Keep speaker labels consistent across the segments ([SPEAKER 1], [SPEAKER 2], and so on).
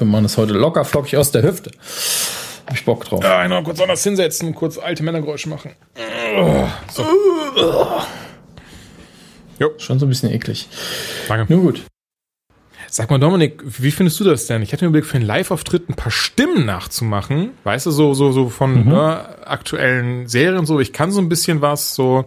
[SPEAKER 1] Wir machen das heute locker flockig aus der Hüfte. Hab ich Bock drauf.
[SPEAKER 2] Ja, einmal kurz anders hinsetzen, kurz alte Männergeräusche machen. So.
[SPEAKER 1] Jo. Schon so ein bisschen eklig.
[SPEAKER 2] Danke.
[SPEAKER 1] Nur gut.
[SPEAKER 2] Sag mal, Dominik, wie findest du das denn? Ich hatte mir überlegt, für einen Live-Auftritt ein paar Stimmen nachzumachen. Weißt du, so, so, so von
[SPEAKER 1] Mhm.
[SPEAKER 2] ne, aktuellen Serien so. Ich kann so ein bisschen was, so.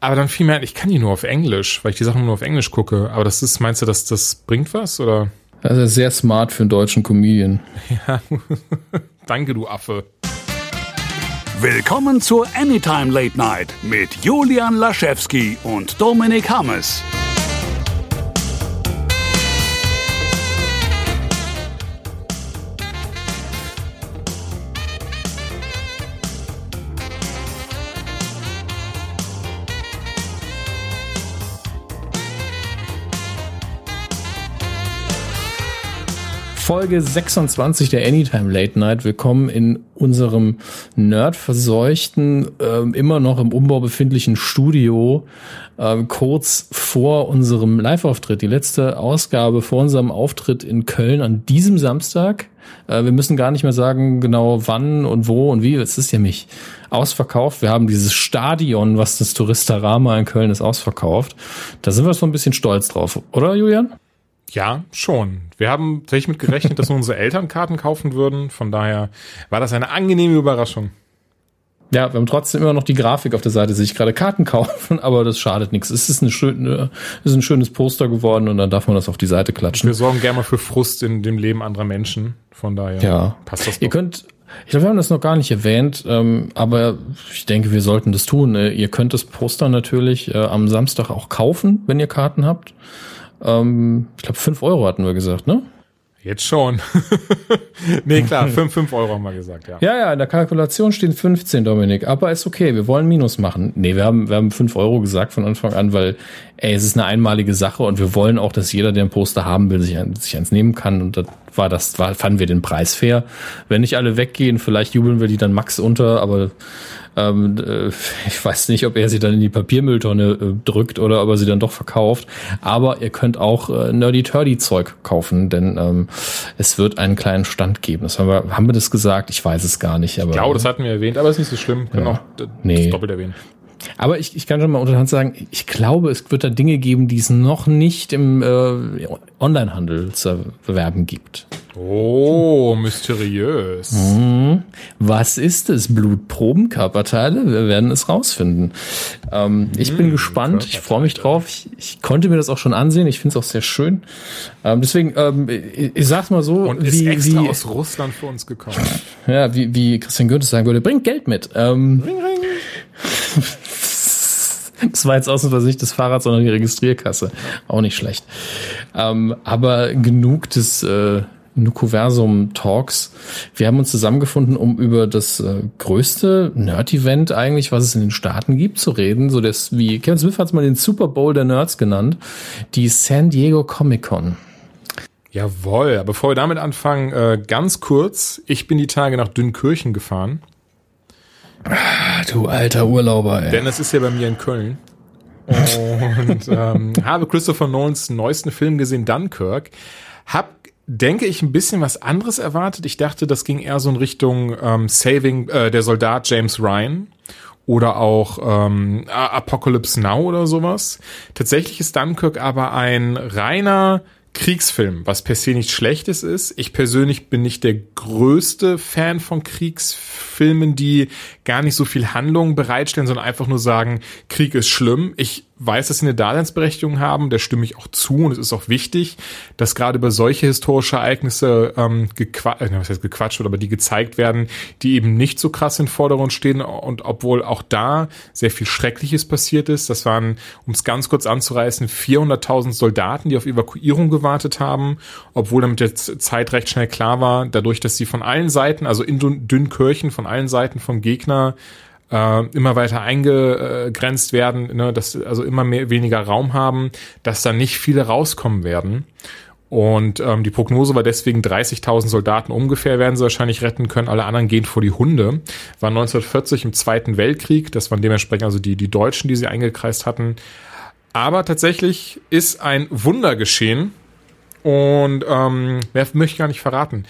[SPEAKER 2] Aber dann fiel mir ein, ich kann die nur auf Englisch, weil ich die Sachen nur auf Englisch gucke. Aber das ist, meinst du, dass das bringt was? Oder?
[SPEAKER 1] Also sehr smart für einen deutschen Comedian.
[SPEAKER 2] Danke, du Affe.
[SPEAKER 3] Willkommen zur Anytime Late Night mit Julian Laschewski und Dominik Hammes.
[SPEAKER 1] Folge 26 der Anytime Late Night. Willkommen in unserem nerdverseuchten, ähm, immer noch im Umbau befindlichen Studio, ähm, kurz vor unserem Live-Auftritt. Die letzte Ausgabe vor unserem Auftritt in Köln an diesem Samstag. Äh, wir müssen gar nicht mehr sagen, genau wann und wo und wie. Es ist ja mich ausverkauft. Wir haben dieses Stadion, was das Touristarama in Köln ist, ausverkauft. Da sind wir so ein bisschen stolz drauf, oder Julian?
[SPEAKER 2] Ja, schon. Wir haben tatsächlich mit gerechnet, dass nur unsere Eltern Karten kaufen würden. Von daher war das eine angenehme Überraschung.
[SPEAKER 1] Ja, wir haben trotzdem immer noch die Grafik auf der Seite, sich gerade Karten kaufen, aber das schadet nichts. Es ist, eine schöne, es ist ein schönes Poster geworden und dann darf man das auf die Seite klatschen.
[SPEAKER 2] Wir sorgen gerne mal für Frust in dem Leben anderer Menschen. Von daher
[SPEAKER 1] Ja.
[SPEAKER 2] passt das
[SPEAKER 1] Ihr
[SPEAKER 2] doch.
[SPEAKER 1] könnt, ich glaube, wir haben das noch gar nicht erwähnt, ähm, aber ich denke, wir sollten das tun. Äh, ihr könnt das Poster natürlich äh, am Samstag auch kaufen, wenn ihr Karten habt. Ähm, ich glaube, fünf Euro hatten wir gesagt, ne?
[SPEAKER 2] Jetzt schon. nee, klar, 5 5 Euro haben wir gesagt, ja.
[SPEAKER 1] Ja, ja, in der Kalkulation stehen 15, Dominik. Aber ist okay, wir wollen Minus machen. Nee, wir haben, wir haben 5 Euro gesagt von Anfang an, weil, ey, es ist eine einmalige Sache und wir wollen auch, dass jeder, der ein Poster haben will, sich, ein, sich eins nehmen kann. Und das war das, war, fanden wir den Preis fair. Wenn nicht alle weggehen, vielleicht jubeln wir die dann Max unter, aber ähm, äh, ich weiß nicht, ob er sie dann in die Papiermülltonne äh, drückt oder ob er sie dann doch verkauft. Aber ihr könnt auch äh, Nerdy-Turdy-Zeug kaufen, denn ähm, es wird einen kleinen Stand geben. Das haben wir, haben wir das gesagt? Ich weiß es gar nicht. Aber,
[SPEAKER 2] Ich glaube, das hatten wir erwähnt, aber ist nicht so schlimm. Können
[SPEAKER 1] Ja.
[SPEAKER 2] auch d-
[SPEAKER 1] Nee.
[SPEAKER 2] doppelt erwähnen.
[SPEAKER 1] Aber ich, ich kann schon mal unterhand sagen, ich glaube, es wird da Dinge geben, die es noch nicht im äh, Onlinehandel zu bewerben gibt.
[SPEAKER 2] Oh, mysteriös.
[SPEAKER 1] Mhm. Was ist es? Blutproben, Körperteile? Wir werden es rausfinden. Ähm, ich bin gespannt. Ich freue mich drauf. Ich, ich konnte mir das auch schon ansehen. Ich finde es auch sehr schön. Ähm, deswegen, ähm, ich, ich sag's mal so,
[SPEAKER 2] Und ist
[SPEAKER 1] wie,
[SPEAKER 2] extra
[SPEAKER 1] wie,
[SPEAKER 2] aus Russland für uns gekommen.
[SPEAKER 1] ja, wie, wie Christian Goethe sagen würde, bringt Geld mit. Ähm, Das war jetzt ausnahmsweise nicht das Fahrrad, sondern die Registrierkasse. Auch nicht schlecht. Ähm, aber genug des äh, Nukuversum-Talks. Wir haben uns zusammengefunden, um über das äh, größte Nerd-Event eigentlich, was es in den Staaten gibt, zu reden. So das, wie Kevin Smith hat es mal den Super Bowl der Nerds genannt, die San Diego Comic Con.
[SPEAKER 2] Jawohl, aber bevor wir damit anfangen, äh, ganz kurz. Ich bin die Tage nach Dünnkirchen gefahren,
[SPEAKER 1] Du alter Urlauber, ey.
[SPEAKER 2] denn es ist ja bei mir in Köln. Und ähm, habe Christopher Nolans neuesten Film gesehen, Dunkirk. Hab, denke ich, ein bisschen was anderes erwartet. Ich dachte, das ging eher so in Richtung ähm, Saving, äh, der Soldat James Ryan oder auch ähm, Apocalypse Now oder sowas. Tatsächlich ist Dunkirk aber ein reiner Kriegsfilm, was per se nichts Schlechtes ist. Ich persönlich bin nicht der größte Fan von Kriegsfilmen, die gar nicht so viel Handlung bereitstellen, sondern einfach nur sagen, Krieg ist schlimm. Ich weiß, dass sie eine Daseinsberechtigung haben, da stimme ich auch zu und es ist auch wichtig, dass gerade über solche historische Ereignisse ähm, gequatscht, äh, was heißt gequatscht wird, aber die gezeigt werden, die eben nicht so krass im Vordergrund stehen und obwohl auch da sehr viel Schreckliches passiert ist, das waren, um es ganz kurz anzureißen, 400.000 Soldaten, die auf Evakuierung gewartet haben, obwohl damit jetzt Zeit recht schnell klar war, dadurch, dass sie von allen Seiten, also in Dünn- Dünnkirchen, von allen Seiten vom Gegner äh, immer weiter eingegrenzt werden, ne, dass also immer mehr weniger Raum haben, dass da nicht viele rauskommen werden. Und ähm, die Prognose war deswegen 30.000 Soldaten ungefähr werden sie wahrscheinlich retten können. Alle anderen gehen vor die Hunde. War 1940 im Zweiten Weltkrieg. Das waren dementsprechend also die, die Deutschen, die sie eingekreist hatten. Aber tatsächlich ist ein Wunder geschehen. Und ähm, mehr möchte ich gar nicht verraten.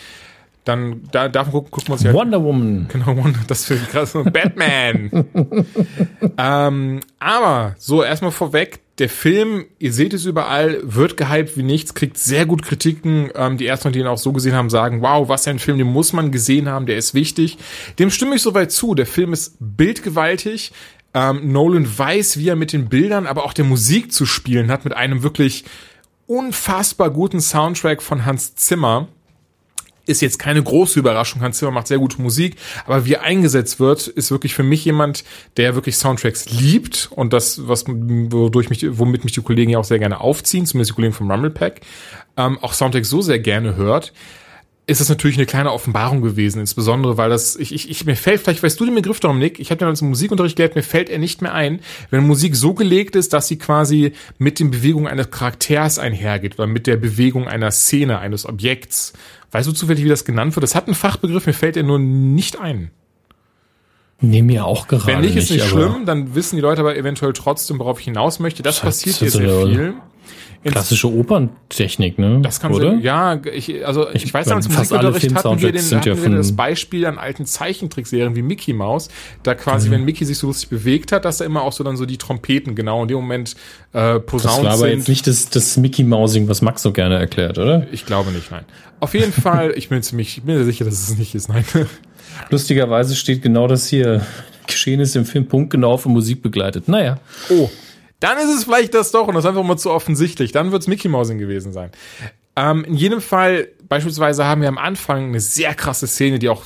[SPEAKER 2] Dann da, davon gucken, gucken wir uns ja.
[SPEAKER 1] Wonder Woman.
[SPEAKER 2] Genau, Wonder, das für krass. Batman. ähm, aber so erstmal vorweg, der Film, ihr seht es überall, wird gehypt wie nichts, kriegt sehr gut Kritiken. Ähm, die ersten, die ihn auch so gesehen haben, sagen, wow, was ein Film, den muss man gesehen haben, der ist wichtig. Dem stimme ich soweit zu. Der Film ist bildgewaltig. Ähm, Nolan weiß, wie er mit den Bildern, aber auch der Musik zu spielen hat, mit einem wirklich unfassbar guten Soundtrack von Hans Zimmer ist jetzt keine große Überraschung. Hans Zimmer macht sehr gute Musik, aber wie er eingesetzt wird, ist wirklich für mich jemand, der wirklich Soundtracks liebt und das, was wodurch mich, womit mich die Kollegen ja auch sehr gerne aufziehen, zumindest die Kollegen vom Rumble Pack, ähm, auch Soundtracks so sehr gerne hört ist es natürlich eine kleine Offenbarung gewesen, insbesondere weil das, ich, ich, ich mir fällt, vielleicht weißt du den Begriff, Dominik, ich habe ja als Musikunterricht gelernt, mir fällt er nicht mehr ein, wenn Musik so gelegt ist, dass sie quasi mit den Bewegungen eines Charakters einhergeht oder mit der Bewegung einer Szene, eines Objekts. Weißt du zufällig, wie das genannt wird? Das hat einen Fachbegriff, mir fällt er nur nicht ein.
[SPEAKER 1] Nee, mir auch gerade
[SPEAKER 2] Wenn nicht, ist nicht schlimm, dann wissen die Leute aber eventuell trotzdem, worauf ich hinaus möchte. Das, das passiert hier sehr viel.
[SPEAKER 1] Klassische Operntechnik, ne?
[SPEAKER 2] Das kann oder? Sein, ja, ich, also ich, ich weiß, als Musikunterricht hatten wir, den, hatten ja wir das Beispiel an alten Zeichentrickserien wie Mickey Mouse, da quasi, mhm. wenn Mickey sich so lustig bewegt hat, dass da immer auch so dann so die Trompeten genau in dem Moment äh, posaunt sind. Das war aber
[SPEAKER 1] sind. jetzt nicht das, das Mickey Mousing, was Max so gerne erklärt, oder?
[SPEAKER 2] Ich glaube nicht, nein. Auf jeden Fall, ich bin ziemlich, ich bin mir sicher, dass es nicht ist, nein.
[SPEAKER 1] Lustigerweise steht genau das hier. Geschehen ist im Film punktgenau von Musik begleitet. Naja.
[SPEAKER 2] Oh, dann ist es vielleicht das doch und das ist einfach mal zu offensichtlich. Dann wird es Mickey Mousing gewesen sein. Ähm, in jedem Fall, beispielsweise haben wir am Anfang eine sehr krasse Szene, die auch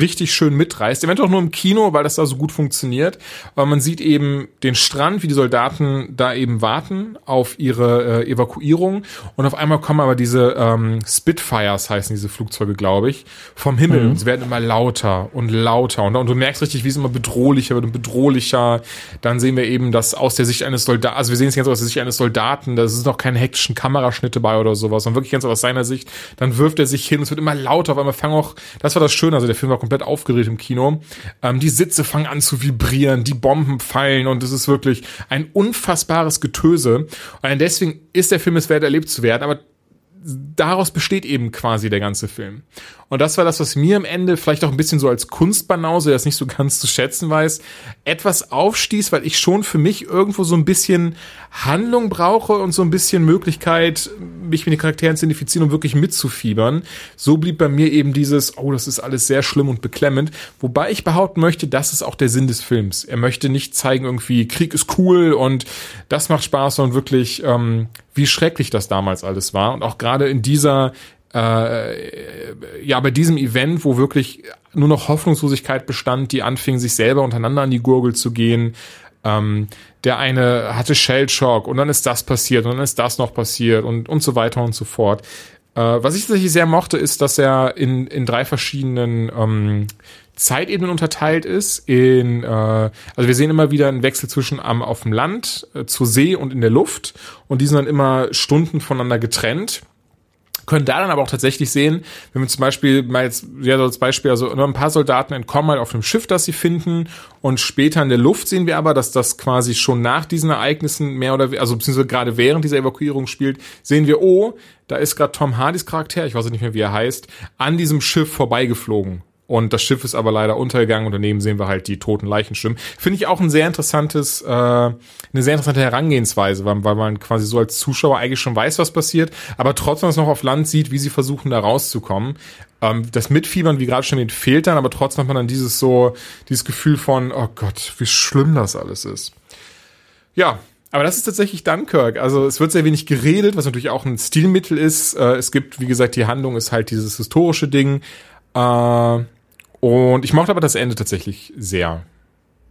[SPEAKER 2] richtig schön mitreißt. Eventuell auch nur im Kino, weil das da so gut funktioniert. Aber man sieht eben den Strand, wie die Soldaten da eben warten auf ihre äh, Evakuierung. Und auf einmal kommen aber diese ähm, Spitfires, heißen diese Flugzeuge, glaube ich, vom Himmel. Mhm. Und sie werden immer lauter und lauter. Und, und, du merkst richtig, wie es immer bedrohlicher wird und bedrohlicher. Dann sehen wir eben das aus der Sicht eines Soldaten, also wir sehen es ganz aus der Sicht eines Soldaten. Da ist noch keine hektischen Kameraschnitte bei oder sowas, sondern wirklich ganz aus seiner Sicht. Dann wirft er sich hin, es wird immer lauter. Auf einmal fangen auch, das war das Schöne, also der Film war komplett aufgedreht im Kino. Ähm, die Sitze fangen an zu vibrieren, die Bomben fallen und es ist wirklich ein unfassbares Getöse. Und deswegen ist der Film es wert, erlebt zu werden, aber daraus besteht eben quasi der ganze Film. Und das war das, was mir am Ende vielleicht auch ein bisschen so als Kunstbanause, der das nicht so ganz zu schätzen weiß, etwas aufstieß, weil ich schon für mich irgendwo so ein bisschen Handlung brauche und so ein bisschen Möglichkeit, mich mit den Charakteren zu identifizieren und wirklich mitzufiebern. So blieb bei mir eben dieses, oh, das ist alles sehr schlimm und beklemmend. Wobei ich behaupten möchte, das ist auch der Sinn des Films. Er möchte nicht zeigen, irgendwie, Krieg ist cool und das macht Spaß, sondern wirklich, ähm, wie schrecklich das damals alles war. Und auch gerade in dieser äh, ja, bei diesem Event, wo wirklich nur noch Hoffnungslosigkeit bestand, die anfingen, sich selber untereinander an die Gurgel zu gehen. Ähm, der eine hatte Shellshock und dann ist das passiert und dann ist das noch passiert und, und so weiter und so fort. Äh, was ich tatsächlich sehr mochte, ist, dass er in, in drei verschiedenen ähm, Zeitebenen unterteilt ist. In, äh, also wir sehen immer wieder einen Wechsel zwischen am auf dem Land, äh, zur See und in der Luft und die sind dann immer Stunden voneinander getrennt können da dann aber auch tatsächlich sehen, wenn wir zum Beispiel mal jetzt, ja, als Beispiel, also ein paar Soldaten entkommen halt auf dem Schiff, das sie finden und später in der Luft sehen wir aber, dass das quasi schon nach diesen Ereignissen mehr oder, also beziehungsweise gerade während dieser Evakuierung spielt, sehen wir, oh, da ist gerade Tom Hardys Charakter, ich weiß nicht mehr, wie er heißt, an diesem Schiff vorbeigeflogen. Und das Schiff ist aber leider untergegangen und daneben sehen wir halt die toten Leichen schwimmen. Finde ich auch ein sehr interessantes, äh, eine sehr interessante Herangehensweise, weil, weil man quasi so als Zuschauer eigentlich schon weiß, was passiert, aber trotzdem es noch auf Land sieht, wie sie versuchen, da rauszukommen. Ähm, das Mitfiebern, wie gerade schon erwähnt, fehlt dann, aber trotzdem hat man dann dieses so, dieses Gefühl von, oh Gott, wie schlimm das alles ist. Ja, aber das ist tatsächlich Dunkirk. Also es wird sehr wenig geredet, was natürlich auch ein Stilmittel ist. Äh, es gibt, wie gesagt, die Handlung ist halt dieses historische Ding. Äh, und ich mochte aber das Ende tatsächlich sehr.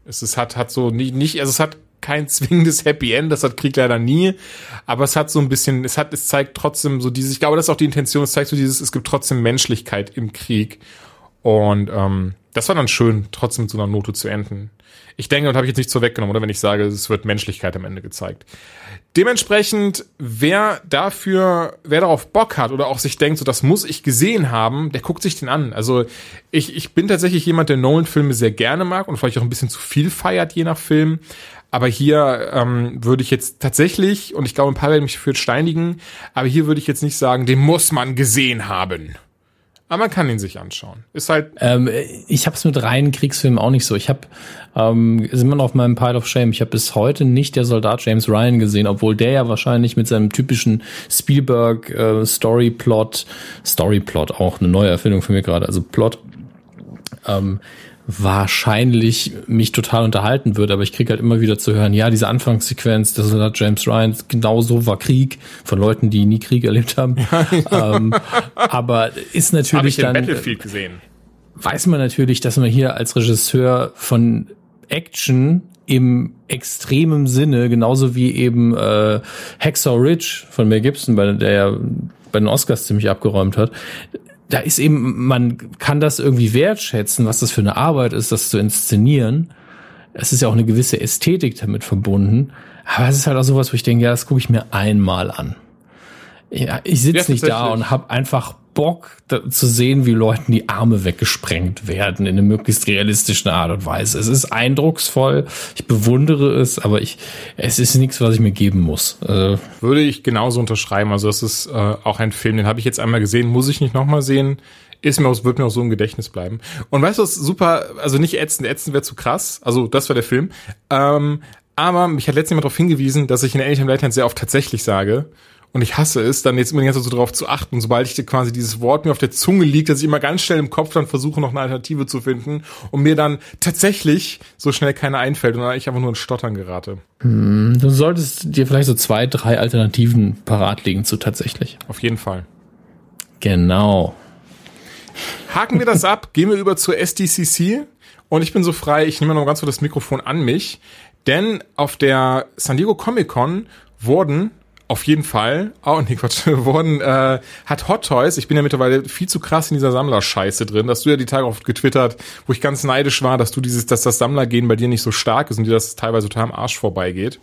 [SPEAKER 2] Es, es hat, hat so nicht, nicht, also es hat kein zwingendes Happy End, das hat Krieg leider nie, aber es hat so ein bisschen, es hat, es zeigt trotzdem so dieses, ich glaube, das ist auch die Intention, es zeigt so dieses, es gibt trotzdem Menschlichkeit im Krieg. Und ähm, das war dann schön, trotzdem mit so einer Note zu enden. Ich denke, und habe ich jetzt nicht so weggenommen, oder wenn ich sage, es wird Menschlichkeit am Ende gezeigt. Dementsprechend, wer dafür, wer darauf Bock hat oder auch sich denkt, so das muss ich gesehen haben, der guckt sich den an. Also ich, ich bin tatsächlich jemand, der Nolan-Filme sehr gerne mag und vielleicht auch ein bisschen zu viel feiert, je nach Film. Aber hier ähm, würde ich jetzt tatsächlich, und ich glaube, ein paar werden mich dafür steinigen, aber hier würde ich jetzt nicht sagen, den muss man gesehen haben. Aber man kann ihn sich anschauen. Ist halt.
[SPEAKER 1] Ähm, ich habe es mit reinen Kriegsfilmen auch nicht so. Ich habe, ähm, sind wir noch auf meinem Pile of Shame. Ich habe bis heute nicht der Soldat James Ryan gesehen, obwohl der ja wahrscheinlich mit seinem typischen Spielberg äh, Storyplot, Storyplot auch eine neue Erfindung für mich gerade, also Plot. Ähm, wahrscheinlich mich total unterhalten würde, aber ich kriege halt immer wieder zu hören, ja, diese Anfangssequenz, das hat James Ryan, genau so war Krieg von Leuten, die nie Krieg erlebt haben. ähm, aber ist natürlich Hab ich dann
[SPEAKER 2] Battlefield gesehen.
[SPEAKER 1] Weiß man natürlich, dass man hier als Regisseur von Action im extremen Sinne, genauso wie eben äh, Hacksaw Ridge von Mel Gibson, bei der ja bei den Oscars ziemlich abgeräumt hat, da ist eben, man kann das irgendwie wertschätzen, was das für eine Arbeit ist, das zu inszenieren. Es ist ja auch eine gewisse Ästhetik damit verbunden. Aber es ist halt auch sowas, wo ich denke, ja, das gucke ich mir einmal an. Ja, ich sitze ja, nicht da und habe einfach Bock da, zu sehen, wie Leuten die Arme weggesprengt werden in einer möglichst realistischen Art und Weise. Es ist eindrucksvoll, ich bewundere es, aber ich, es ist nichts, was ich mir geben muss.
[SPEAKER 2] Also Würde ich genauso unterschreiben. Also das ist äh, auch ein Film, den habe ich jetzt einmal gesehen, muss ich nicht nochmal sehen. Ist mir auch, wird mir auch so im Gedächtnis bleiben. Und weißt du, was super, also nicht ätzend, ätzend wäre zu krass. Also das war der Film. Ähm, aber mich hat letztens jemand darauf hingewiesen, dass ich in Anytime Late sehr oft tatsächlich sage. Und ich hasse es, dann jetzt immer die ganze Zeit so drauf zu achten. Sobald ich quasi dieses Wort mir auf der Zunge liegt, dass ich immer ganz schnell im Kopf dann versuche, noch eine Alternative zu finden und mir dann tatsächlich so schnell keine einfällt und dann ich einfach nur in Stottern gerate.
[SPEAKER 1] Hm, du solltest dir vielleicht so zwei, drei Alternativen parat legen zu tatsächlich.
[SPEAKER 2] Auf jeden Fall.
[SPEAKER 1] Genau.
[SPEAKER 2] Haken wir das ab, gehen wir über zur SDCC und ich bin so frei, ich nehme noch ganz kurz das Mikrofon an mich, denn auf der San Diego Comic Con wurden auf jeden Fall. Oh, nee, Quatsch. Wurden, äh, hat Hot Toys, ich bin ja mittlerweile viel zu krass in dieser Sammlerscheiße drin, dass du ja die Tage oft getwittert, wo ich ganz neidisch war, dass du dieses, dass das Sammlergehen bei dir nicht so stark ist und dir das teilweise total am Arsch vorbeigeht.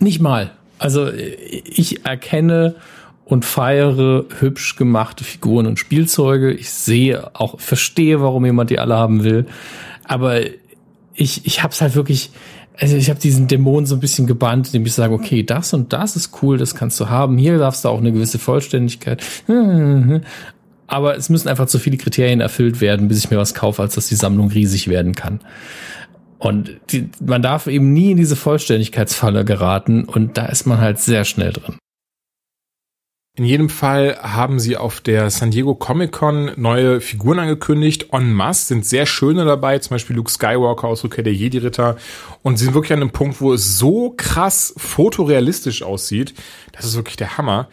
[SPEAKER 1] Nicht mal. Also ich erkenne und feiere hübsch gemachte Figuren und Spielzeuge. Ich sehe auch, verstehe, warum jemand die alle haben will. Aber ich, ich hab's halt wirklich, also ich habe diesen Dämon so ein bisschen gebannt, indem ich sage, okay, das und das ist cool, das kannst du haben. Hier darfst du auch eine gewisse Vollständigkeit. Aber es müssen einfach zu viele Kriterien erfüllt werden, bis ich mir was kaufe, als dass die Sammlung riesig werden kann. Und die, man darf eben nie in diese Vollständigkeitsfalle geraten und da ist man halt sehr schnell drin.
[SPEAKER 2] In jedem Fall haben sie auf der San Diego Comic Con neue Figuren angekündigt. En masse sind sehr schöne dabei, zum Beispiel Luke Skywalker aus Rückkehr der Jedi-Ritter. Und sie sind wirklich an einem Punkt, wo es so krass fotorealistisch aussieht. Das ist wirklich der Hammer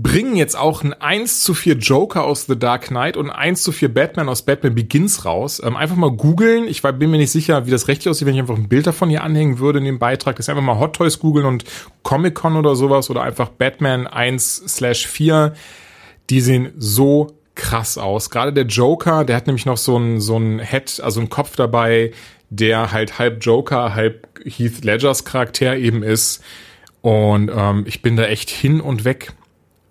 [SPEAKER 2] bringen jetzt auch ein 1 zu 4 Joker aus The Dark Knight und ein 1 zu 4 Batman aus Batman Begins raus. Ähm, einfach mal googeln. Ich war, bin mir nicht sicher, wie das rechtlich aussieht, wenn ich einfach ein Bild davon hier anhängen würde in dem Beitrag. Das ist einfach mal Hot Toys googeln und Comic-Con oder sowas oder einfach Batman 1 slash 4. Die sehen so krass aus. Gerade der Joker, der hat nämlich noch so ein, so ein Head, also ein Kopf dabei, der halt halb Joker, halb Heath Ledgers Charakter eben ist. Und ähm, ich bin da echt hin und weg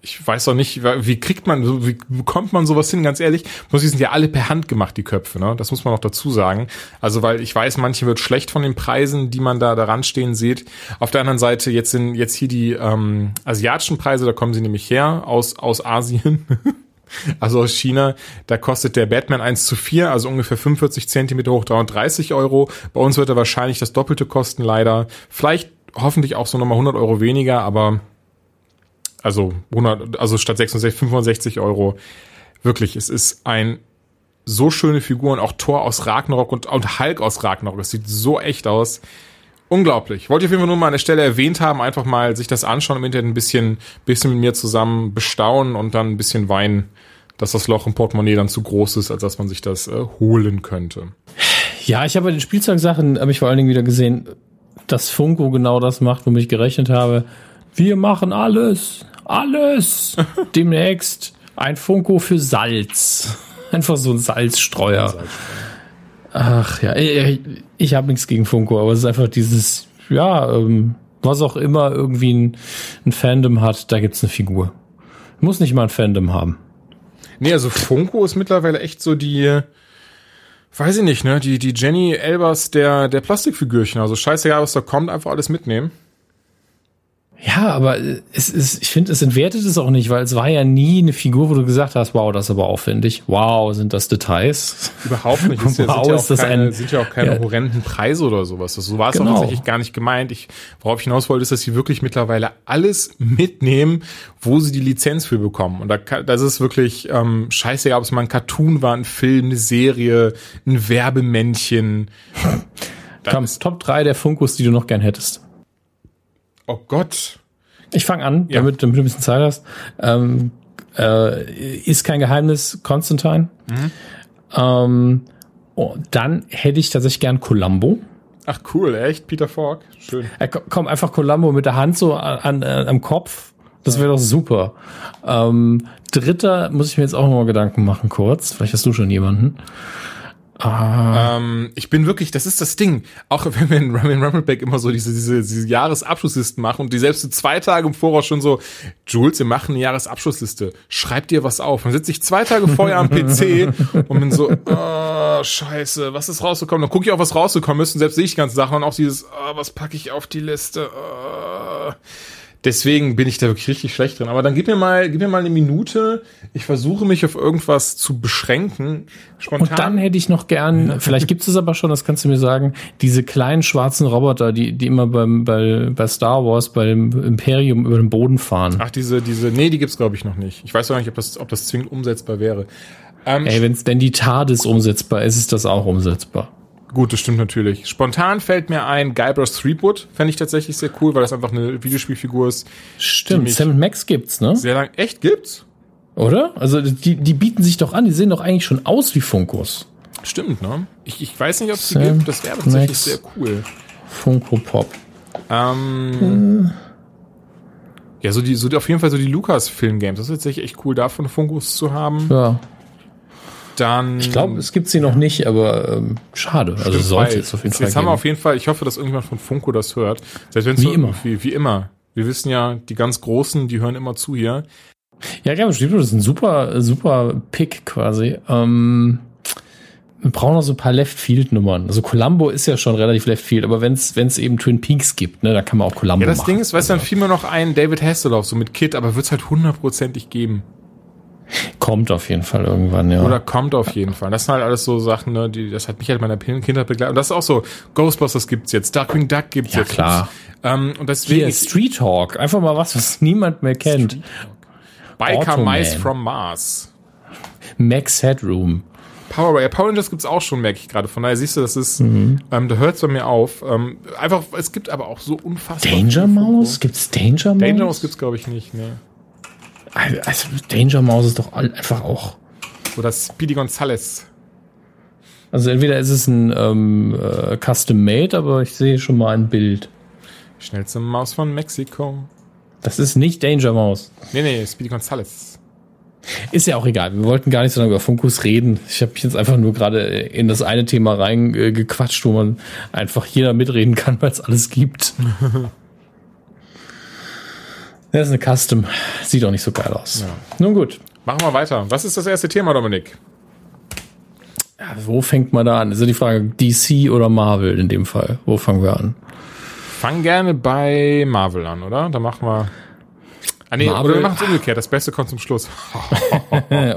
[SPEAKER 2] ich weiß auch nicht, wie kriegt man, wie bekommt man sowas hin, ganz ehrlich? Die sind ja alle per Hand gemacht, die Köpfe, ne? Das muss man auch dazu sagen. Also, weil ich weiß, manche wird schlecht von den Preisen, die man da daran stehen sieht. Auf der anderen Seite, jetzt sind jetzt hier die ähm, asiatischen Preise, da kommen sie nämlich her, aus, aus Asien. Also aus China, da kostet der Batman 1 zu 4, also ungefähr 45 Zentimeter hoch, 33 Euro. Bei uns wird er wahrscheinlich das Doppelte kosten, leider. Vielleicht hoffentlich auch so nochmal 100 Euro weniger, aber also 100, also statt 66, 65 Euro. Wirklich, es ist ein so schöne Figur und auch Thor aus Ragnarok und, und Hulk aus Ragnarok. Es sieht so echt aus. Unglaublich. Wollte ich auf jeden Fall nur mal an der Stelle erwähnt haben, einfach mal sich das anschauen im Internet ein bisschen, bisschen mit mir zusammen bestaunen und dann ein bisschen weinen, dass das Loch im Portemonnaie dann zu groß ist, als dass man sich das äh, holen könnte.
[SPEAKER 1] Ja, ich habe bei den Spielzeugsachen, habe ich vor allen Dingen wieder gesehen, dass Funko genau das macht, womit ich gerechnet habe. Wir machen alles alles. Demnächst ein Funko für Salz. Einfach so ein Salzstreuer. Ach ja, ich, ich habe nichts gegen Funko, aber es ist einfach dieses, ja, ähm, was auch immer irgendwie ein, ein Fandom hat, da gibt's eine Figur. Muss nicht mal ein Fandom haben.
[SPEAKER 2] Nee, also Funko ist mittlerweile echt so die, weiß ich nicht, ne, die, die Jenny Elbers der, der Plastikfigürchen. Also scheißegal, was da kommt, einfach alles mitnehmen.
[SPEAKER 1] Ja, aber es ist, ich finde, es entwertet es auch nicht, weil es war ja nie eine Figur, wo du gesagt hast, wow, das ist aber aufwendig. Wow, sind das Details?
[SPEAKER 2] Überhaupt nicht. Es
[SPEAKER 1] wow,
[SPEAKER 2] sind, ja
[SPEAKER 1] ist das
[SPEAKER 2] keine,
[SPEAKER 1] ein,
[SPEAKER 2] sind ja auch keine
[SPEAKER 1] ja.
[SPEAKER 2] horrenden Preise oder sowas. Das, so war es
[SPEAKER 1] Genau.
[SPEAKER 2] auch tatsächlich gar nicht gemeint. Ich, worauf ich hinaus wollte, ist, dass sie wirklich mittlerweile alles mitnehmen, wo sie die Lizenz für bekommen. Und da, das ist wirklich ähm, scheiße, ob es mal ein Cartoon war, ein Film, eine Serie, ein Werbemännchen.
[SPEAKER 1] Komm, Top 3 der Funkos, die du noch gern hättest.
[SPEAKER 2] Oh Gott.
[SPEAKER 1] Ich fange an,
[SPEAKER 2] Ja.
[SPEAKER 1] damit, damit du ein bisschen Zeit hast. Ähm, äh, ist kein Geheimnis, Constantine.
[SPEAKER 2] Mhm.
[SPEAKER 1] Ähm, oh, dann hätte ich tatsächlich gern Columbo.
[SPEAKER 2] Ach cool, echt? Peter Falk? Schön.
[SPEAKER 1] Äh, ko- komm, einfach Columbo mit der Hand so an, an, äh, am Kopf. Das wäre doch super. Ähm, dritter muss ich mir jetzt auch noch mal Gedanken machen, kurz. Vielleicht hast du schon jemanden.
[SPEAKER 2] Ähm, ich bin wirklich, das ist das Ding. Auch wenn wir in Ramen Rumbleback immer so diese, diese, diese Jahresabschlusslisten machen und die selbst so zwei Tage im Voraus schon so, Jules, wir machen eine Jahresabschlussliste. Schreib dir was auf. Dann sitze ich zwei Tage vorher am PC und bin so, oh, scheiße, was ist rausgekommen? Dann gucke ich auch, was rausgekommen ist und selbst sehe ich die ganzen Sachen und auch dieses, oh, was packe ich auf die Liste? Oh. Deswegen bin ich da wirklich richtig schlecht drin. Aber dann gib mir mal, gib mir mal eine Minute. Ich versuche mich auf irgendwas zu beschränken. Spontan.
[SPEAKER 1] Und dann hätte ich noch gern, vielleicht gibt es aber schon, das kannst du mir sagen, diese kleinen schwarzen Roboter, die, die immer beim, bei, bei Star Wars, beim Imperium über den Boden fahren.
[SPEAKER 2] Ach, diese, diese, nee, die gibt's glaube ich noch nicht. Ich weiß auch nicht, ob das, ob das zwingend umsetzbar wäre. Ähm,
[SPEAKER 1] Ey, wenn es denn die TARDIS umsetzbar ist, ist das auch umsetzbar.
[SPEAKER 2] Gut, das stimmt natürlich. Spontan fällt mir ein, Guybrush Threepwood fände ich tatsächlich sehr cool, weil das einfach eine Videospielfigur ist.
[SPEAKER 1] Stimmt, Sam Max gibt's, ne?
[SPEAKER 2] Sehr lang. Echt, gibt's?
[SPEAKER 1] Oder? Also die, die bieten sich doch an, die sehen doch eigentlich schon aus wie Funkos.
[SPEAKER 2] Stimmt, ne? Ich, ich weiß nicht, ob es die gibt. Das wäre tatsächlich
[SPEAKER 1] Max.
[SPEAKER 2] sehr cool.
[SPEAKER 1] Funko Pop.
[SPEAKER 2] Ähm, Ja, so die, so die, auf jeden Fall so die Lucas-Film-Games. Das ist tatsächlich echt cool, davon Funkos zu haben.
[SPEAKER 1] Ja,
[SPEAKER 2] Dann.
[SPEAKER 1] ich glaube, es gibt sie noch nicht, aber ähm, schade. Also
[SPEAKER 2] Stimmt,
[SPEAKER 1] sollte
[SPEAKER 2] weil
[SPEAKER 1] es auf jeden Fall
[SPEAKER 2] Jetzt haben wir auf jeden Fall, ich hoffe, dass irgendjemand von Funko das hört. Selbst wenn's
[SPEAKER 1] Wie
[SPEAKER 2] so
[SPEAKER 1] immer.
[SPEAKER 2] Wie, wie immer. Wir wissen ja, die ganz Großen, die hören immer zu hier.
[SPEAKER 1] Ja, ja, stimmt, das ist ein super, super Pick quasi. Ähm, wir brauchen noch so ein paar Left-Field-Nummern. Also Columbo ist ja schon relativ Left-Field, aber wenn es eben Twin Peaks gibt, ne, da kann man auch Columbo
[SPEAKER 2] Ja, das
[SPEAKER 1] machen.
[SPEAKER 2] Ding ist, weißt du, dann fiel mir noch ein David Hasselhoff, so mit Kid, aber wird's halt hundertprozentig geben.
[SPEAKER 1] Kommt auf jeden Fall irgendwann, ja.
[SPEAKER 2] Oder kommt auf jeden Fall. Das sind halt alles so Sachen, ne, die, das hat mich halt in meiner Kindheit begleitet. Und das ist auch so, Ghostbusters gibt's jetzt, Darkwing Duck gibt's
[SPEAKER 1] Ja,
[SPEAKER 2] jetzt.
[SPEAKER 1] klar.
[SPEAKER 2] Ähm, und deswegen
[SPEAKER 1] Hier, Street Hawk. Einfach mal was, was niemand mehr kennt.
[SPEAKER 2] Biker. Mice from Mars.
[SPEAKER 1] Max Headroom.
[SPEAKER 2] Power Rangers, Power Rangers gibt's auch schon, merke ich gerade. Von daher siehst du, das ist,
[SPEAKER 1] Mhm.
[SPEAKER 2] ähm, da hört's bei mir auf. Ähm, einfach, es gibt aber auch so unfassbar.
[SPEAKER 1] Danger Mouse? Gibt's Danger Mouse?
[SPEAKER 2] Danger Mouse gibt's, glaube ich, nicht, ne.
[SPEAKER 1] Also, Danger Mouse ist doch einfach auch.
[SPEAKER 2] Oder Speedy Gonzales.
[SPEAKER 1] Also entweder ist es ein ähm, äh, Custom Made, aber ich sehe schon mal ein Bild.
[SPEAKER 2] Schnellste Maus von Mexiko.
[SPEAKER 1] Das ist nicht Danger Mouse.
[SPEAKER 2] Nee, nee, Speedy Gonzales.
[SPEAKER 1] Ist ja auch egal. Wir wollten gar nicht so lange über Funkus reden. Ich habe mich jetzt einfach nur gerade in das eine Thema reingequatscht, gequatscht, wo man einfach jeder mitreden kann, weil es alles gibt. Das ist eine Custom. Sieht auch nicht so geil aus. Nun gut.
[SPEAKER 2] Machen wir weiter. Was ist das erste Thema, Dominik?
[SPEAKER 1] Ja, wo fängt man da an? Ist ja die Frage, DC oder Marvel in dem Fall? Wo fangen wir an?
[SPEAKER 2] Fang gerne bei Marvel an, oder? Da machen wir. Ah, nee,
[SPEAKER 1] Marvel-
[SPEAKER 2] oder wir machen es umgekehrt. Das Beste kommt zum Schluss.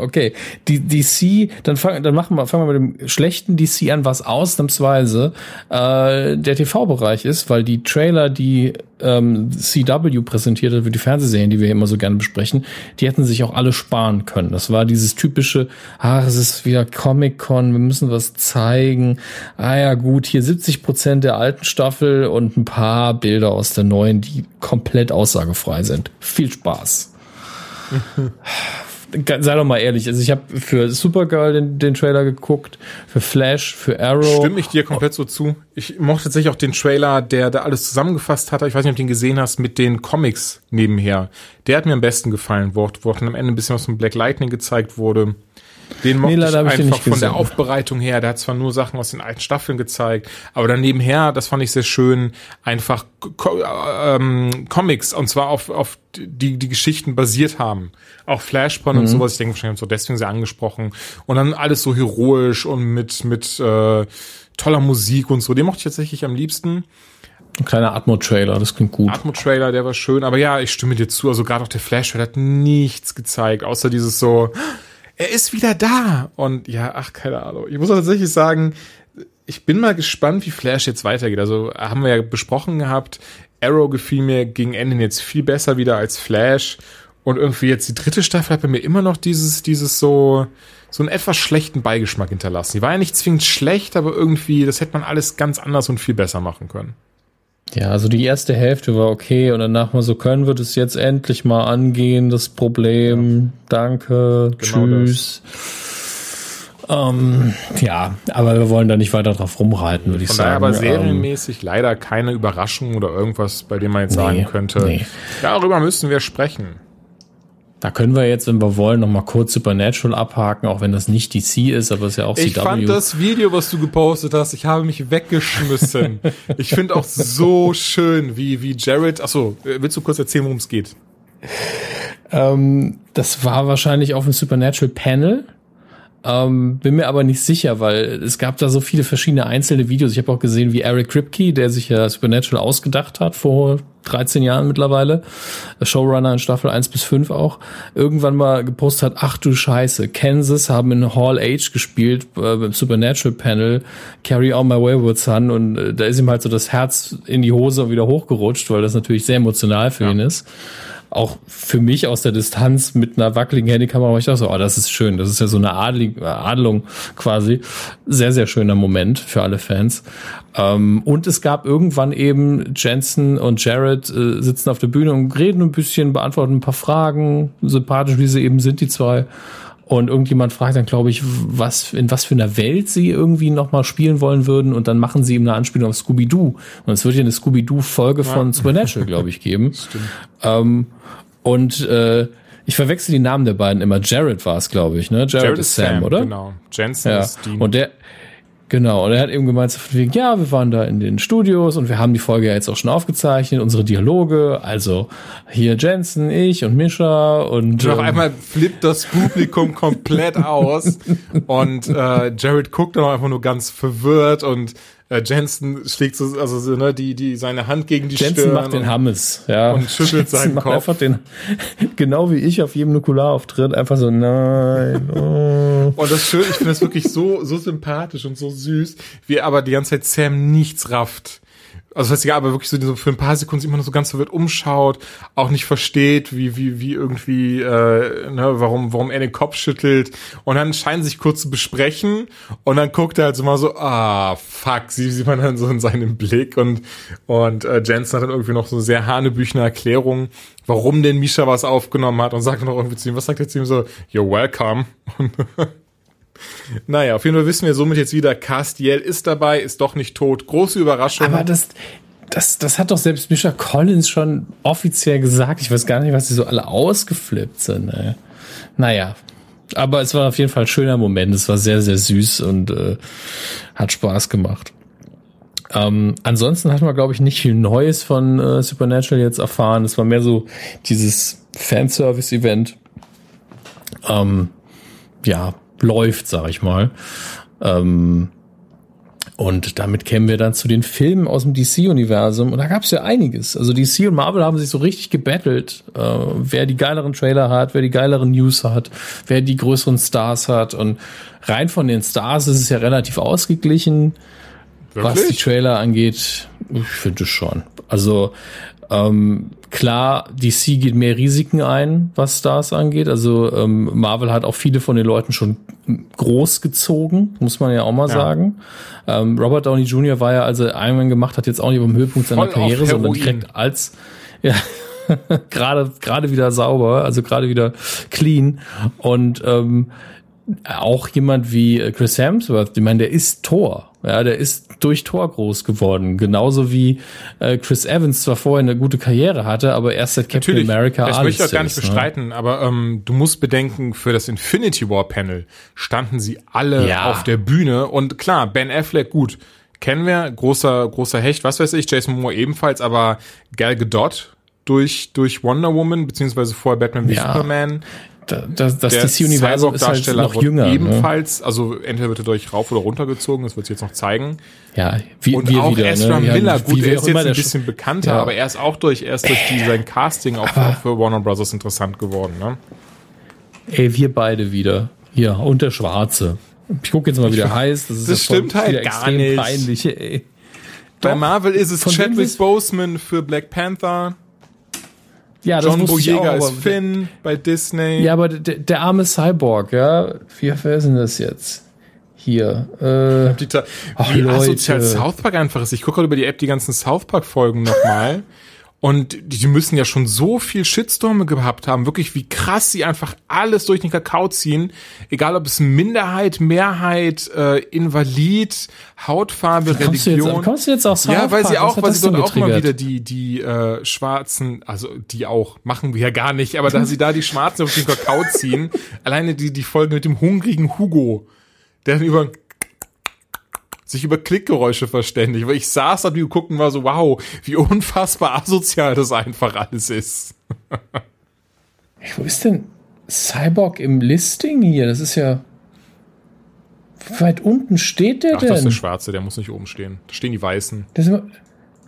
[SPEAKER 1] Okay, die DC, dann, fang, dann machen wir, fangen wir mit dem schlechten DC an, was ausnahmsweise äh, der TV-Bereich ist, weil die Trailer, die ähm, CW präsentiert hat für die Fernsehserien, die wir immer so gerne besprechen, die hätten sich auch alle sparen können. Das war dieses typische, ach, es ist wieder Comic-Con, wir müssen was zeigen. Ah ja, gut, hier 70 Prozent der alten Staffel und ein paar Bilder aus der neuen, die komplett aussagefrei sind. Viel Spaß. Sei doch mal ehrlich, also ich habe für Supergirl den, den Trailer geguckt, für Flash, für Arrow.
[SPEAKER 2] Stimme ich dir komplett so zu. Ich mochte tatsächlich auch den Trailer, der da alles zusammengefasst hat. Ich weiß nicht, ob du den gesehen hast, mit den Comics nebenher. Der hat mir am besten gefallen, wo, wo am Ende ein bisschen was von Black Lightning gezeigt wurde. Den mochte
[SPEAKER 1] Nee,
[SPEAKER 2] ich
[SPEAKER 1] ich
[SPEAKER 2] einfach
[SPEAKER 1] nicht
[SPEAKER 2] von der
[SPEAKER 1] gesehen.
[SPEAKER 2] Aufbereitung her. Der hat zwar nur Sachen aus den alten Staffeln gezeigt, aber dann nebenher, das fand ich sehr schön, einfach Co ähm, Comics und zwar auf, auf die die Geschichten basiert haben. Auch Flashpoint
[SPEAKER 1] Mhm.
[SPEAKER 2] und sowas. Ich denke wahrscheinlich so deswegen sehr angesprochen. Und dann alles so heroisch und mit mit äh, toller Musik und so. Den mochte ich tatsächlich am liebsten.
[SPEAKER 1] Ein kleiner Atmo-Trailer, das klingt gut.
[SPEAKER 2] Atmo-Trailer, der war schön, aber ja, ich stimme dir zu. Also gerade auch der Flash-Trailer hat nichts gezeigt, außer dieses so, er ist wieder da. Und ja, ach, keine Ahnung. Ich muss tatsächlich sagen, ich bin mal gespannt, wie Flash jetzt weitergeht. Also haben wir ja besprochen gehabt, Arrow gefiel mir gegen Ende jetzt viel besser wieder als Flash. Und irgendwie jetzt die dritte Staffel hat bei mir immer noch dieses, dieses so, so einen etwas schlechten Beigeschmack hinterlassen. Die war ja nicht zwingend schlecht, aber irgendwie, das hätte man alles ganz anders und viel besser machen können.
[SPEAKER 1] Ja, also die erste Hälfte war okay und danach mal so, können wir das jetzt endlich mal angehen, das Problem. Danke,
[SPEAKER 2] Genau
[SPEAKER 1] tschüss. Ähm, ja, aber wir wollen da nicht weiter drauf rumreiten, würde ich
[SPEAKER 2] Von
[SPEAKER 1] sagen.
[SPEAKER 2] daher aber
[SPEAKER 1] Ähm,
[SPEAKER 2] serienmäßig leider keine Überraschung oder irgendwas, bei dem man jetzt sagen
[SPEAKER 1] Nee,
[SPEAKER 2] könnte.
[SPEAKER 1] nee.
[SPEAKER 2] Darüber müssen wir sprechen.
[SPEAKER 1] Da können wir jetzt, wenn wir wollen, noch mal kurz Supernatural abhaken, auch wenn das nicht DC ist, aber es ist ja auch
[SPEAKER 2] Ich
[SPEAKER 1] CW.
[SPEAKER 2] fand das Video, was du gepostet hast, ich habe mich weggeschmissen. ich finde auch so schön, wie, wie Jared, achso, willst du kurz erzählen, worum es geht?
[SPEAKER 1] Ähm, das war wahrscheinlich auf dem Supernatural Panel. Ähm, bin mir aber nicht sicher, weil es gab da so viele verschiedene einzelne Videos. Ich habe auch gesehen, wie Eric Kripke, der sich ja Supernatural ausgedacht hat vor 13 Jahren mittlerweile, Showrunner in Staffel 1 bis 5 auch, irgendwann mal gepostet hat, ach du Scheiße, Kansas haben in Hall H gespielt äh, beim Supernatural Panel, Carry On My Wayward Son. Und äh, da ist ihm halt so das Herz in die Hose wieder hochgerutscht, weil das natürlich sehr emotional für ihn ist auch für mich aus der Distanz mit einer wackeligen Handykamera, ich dachte so, oh, das ist schön. Das ist ja so eine Adelig, Adelung quasi. Sehr, sehr schöner Moment für alle Fans. Ähm, und es gab irgendwann eben Jensen und Jared äh, sitzen auf der Bühne und reden ein bisschen, beantworten ein paar Fragen, sympathisch wie sie eben sind, die zwei. Und irgendjemand fragt dann, glaube ich, was, in was für einer Welt sie irgendwie nochmal spielen wollen würden. Und dann machen sie ihm eine Anspielung auf Scooby-Doo. Und es wird ja eine Scooby-Doo-Folge von Supernatural, glaube ich, geben. Ähm, und äh, ich verwechsel die Namen der beiden immer. Jared war es, glaube ich, ne? Jared, ist Sam, oder?
[SPEAKER 2] Genau. Jensen
[SPEAKER 1] Ja.
[SPEAKER 2] ist Dean.
[SPEAKER 1] Und der, genau, und er hat eben gemeint, so von wegen, ja, wir waren da in den Studios und wir haben die Folge ja jetzt auch schon aufgezeichnet, unsere Dialoge, also hier Jensen, ich und Mischa und
[SPEAKER 2] Und auf
[SPEAKER 1] ähm,
[SPEAKER 2] einmal flippt das Publikum komplett aus und äh, Jared guckt dann auch einfach nur ganz verwirrt und äh, Jensen schlägt so, also so, ne, die, die, seine Hand gegen die
[SPEAKER 1] Jensen
[SPEAKER 2] Stirn.
[SPEAKER 1] macht den
[SPEAKER 2] und-
[SPEAKER 1] Hammes, ja.
[SPEAKER 2] und schüttelt
[SPEAKER 1] Jensen
[SPEAKER 2] seinen
[SPEAKER 1] macht
[SPEAKER 2] Kopf.
[SPEAKER 1] Einfach den, genau wie ich auf jedem Nukularauftritt, einfach so, nein, oh.
[SPEAKER 2] Und das schön, ich finde das wirklich so, so sympathisch und so süß, wie aber die ganze Zeit Sam nichts rafft. Also das heißt ja, aber wirklich so, so für ein paar Sekunden immer nur so ganz verwirrt umschaut, auch nicht versteht, wie, wie, wie irgendwie, äh, ne, warum, warum er den Kopf schüttelt. Und dann scheinen sich kurz zu besprechen und dann guckt er halt so mal so, ah, fuck, sie sieht man dann so in seinem Blick und, und äh, Jensen hat dann irgendwie noch so eine sehr hanebüchene Erklärung, warum denn Misha was aufgenommen hat und sagt noch irgendwie zu ihm, was sagt er zu ihm so, you're welcome. naja, auf jeden Fall wissen wir somit jetzt wieder, Castiel ist dabei, ist doch nicht tot. Große Überraschung.
[SPEAKER 1] Aber das, das, das hat doch selbst Misha Collins schon offiziell gesagt. Ich weiß gar nicht, was die so alle ausgeflippt sind. Ey. Naja, aber es war auf jeden Fall ein schöner Moment. Es war sehr, sehr süß und äh, hat Spaß gemacht. Ähm, ansonsten hat man, glaube ich, nicht viel Neues von äh, Supernatural jetzt erfahren. Es war mehr so dieses Fanservice-Event. Ähm, ja, läuft, sag ich mal. Ähm, und damit kämen wir dann zu den Filmen aus dem DC-Universum. Und da gab es ja einiges. Also DC und Marvel haben sich so richtig gebettelt, äh, wer die geileren Trailer hat, wer die geileren News hat, wer die größeren Stars hat. Und rein von den Stars ist es ja relativ ausgeglichen, was die
[SPEAKER 2] Wirklich?
[SPEAKER 1] Trailer angeht. Ich finde schon. Also ähm, klar, DC geht mehr Risiken ein, was Stars angeht. Also ähm, Marvel hat auch viele von den Leuten schon groß gezogen, muss man ja auch mal
[SPEAKER 2] Ja.
[SPEAKER 1] sagen. Ähm, Robert Downey Jr. war ja, als er Iron Man gemacht hat, jetzt auch nicht am Höhepunkt seiner
[SPEAKER 2] Voll auf
[SPEAKER 1] Karriere, sondern direkt als ja gerade gerade wieder sauber, also gerade wieder clean und ähm, auch jemand wie Chris Hemsworth, ich meine, der ist Thor. Ja, der ist durch Tor groß geworden. Genauso wie äh, Chris Evans zwar vorher eine gute Karriere hatte, aber erst seit Captain
[SPEAKER 2] Natürlich,
[SPEAKER 1] America
[SPEAKER 2] das möchte ich auch gar nicht
[SPEAKER 1] ne?
[SPEAKER 2] bestreiten, aber ähm, du musst bedenken, für das Infinity War Panel standen sie alle
[SPEAKER 1] Ja.
[SPEAKER 2] auf der Bühne und klar, Ben Affleck, gut, kennen wir, großer, großer Hecht, was weiß ich, Jason Moore ebenfalls, aber Gal Gadot durch, durch Wonder Woman, beziehungsweise vorher Batman wie
[SPEAKER 1] Ja.
[SPEAKER 2] Superman,
[SPEAKER 1] das das
[SPEAKER 2] der
[SPEAKER 1] DC-Universum ist halt noch jünger. Ne?
[SPEAKER 2] ebenfalls, also entweder wird er durch rauf oder runtergezogen, das wird sich jetzt noch zeigen.
[SPEAKER 1] Ja, wie,
[SPEAKER 2] Und
[SPEAKER 1] wir
[SPEAKER 2] auch
[SPEAKER 1] wieder.
[SPEAKER 2] Ezra
[SPEAKER 1] ne? Ja,
[SPEAKER 2] Miller, gut,
[SPEAKER 1] wie
[SPEAKER 2] er ist jetzt ein bisschen bekannter,
[SPEAKER 1] Ja.
[SPEAKER 2] aber er ist auch durch erst durch die, sein Casting auch für, für Warner Brothers interessant geworden. Ne?
[SPEAKER 1] Ey, wir beide wieder. Hier, und der Schwarze. Ich gucke jetzt mal, wie der heißt. Das, ist
[SPEAKER 2] Das
[SPEAKER 1] ja voll-
[SPEAKER 2] stimmt halt gar nicht.
[SPEAKER 1] peinlich, ey.
[SPEAKER 2] Bei. Marvel ist es Chadwick Boseman für Black Panther,
[SPEAKER 1] Ja, das
[SPEAKER 2] John Boyega ist Finn bei Disney.
[SPEAKER 1] Ja, aber der, der arme Cyborg, ja. Wie wer ist denn das jetzt? Hier. Äh,
[SPEAKER 2] Die Ta- wie
[SPEAKER 1] Leute.
[SPEAKER 2] asozial South Park einfach ist. Ich gucke gerade über die App die ganzen South Park Folgen nochmal. Und die, müssen ja schon so viel Shitstorme gehabt haben, wirklich wie krass sie einfach alles durch den Kakao ziehen. Egal ob es Minderheit, Mehrheit, äh, Invalid, Hautfarbe,
[SPEAKER 1] kommst, du
[SPEAKER 2] Religion.
[SPEAKER 1] jetzt, kommst du jetzt South
[SPEAKER 2] Ja, weil sie auch, weil sie dort auch mal wieder die, die äh, Schwarzen, also die auch, machen wir ja gar nicht, aber da sie da die Schwarzen auf den Kakao ziehen, alleine die, die Folge mit dem hungrigen Hugo, der dann über sich über Klickgeräusche verständigt, weil ich saß da und geguckt und war so, wow, wie unfassbar asozial das einfach alles ist.
[SPEAKER 1] Wo ist denn Cyborg im Listing hier? Das ist ja. Weit unten steht der
[SPEAKER 2] Ach, das ist
[SPEAKER 1] denn?
[SPEAKER 2] der Schwarze, der muss nicht oben stehen. Da stehen die Weißen.
[SPEAKER 1] Das ist immer,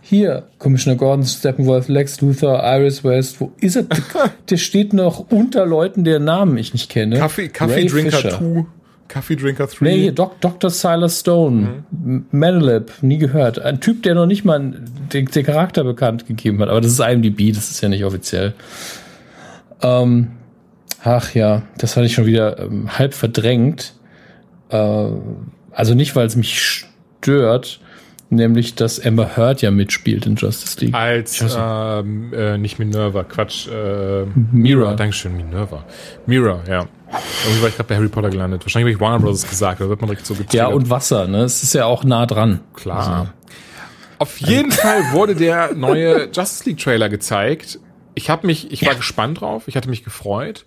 [SPEAKER 1] hier, Commissioner Gordon, Steppenwolf, Lex Luthor, Iris West, wo ist er? der steht noch unter Leuten, deren Namen ich nicht kenne.
[SPEAKER 2] Kaffee, Kaffee Drinker
[SPEAKER 1] Fisher.
[SPEAKER 2] 2, Kaffee Drinker 3.
[SPEAKER 1] Nee, Doc, Dr. Silas Stone, mhm. Manalab, nie gehört. Ein Typ, der noch nicht mal den, den Charakter bekannt gegeben hat. Aber das ist IMDb, das ist ja nicht offiziell. Ähm, ach ja, das hatte ich schon wieder ähm, halb verdrängt. Äh, also nicht, weil es mich stört, nämlich, dass Amber Heard ja mitspielt in Justice League.
[SPEAKER 2] Als, ähm, äh, nicht Minerva, Quatsch, äh,
[SPEAKER 1] Mira.
[SPEAKER 2] Dankeschön, Minerva. Mira, ja. Irgendwie war ich gerade bei Harry Potter gelandet. Wahrscheinlich habe ich Warner Bros. gesagt, da wird man direkt so getriggert.
[SPEAKER 1] Ja, und Wasser, ne? Es ist ja auch nah dran.
[SPEAKER 2] Klar. Auf jeden Fall wurde der neue Justice League Trailer gezeigt. Ich habe mich, ich war gespannt drauf, ich hatte mich gefreut.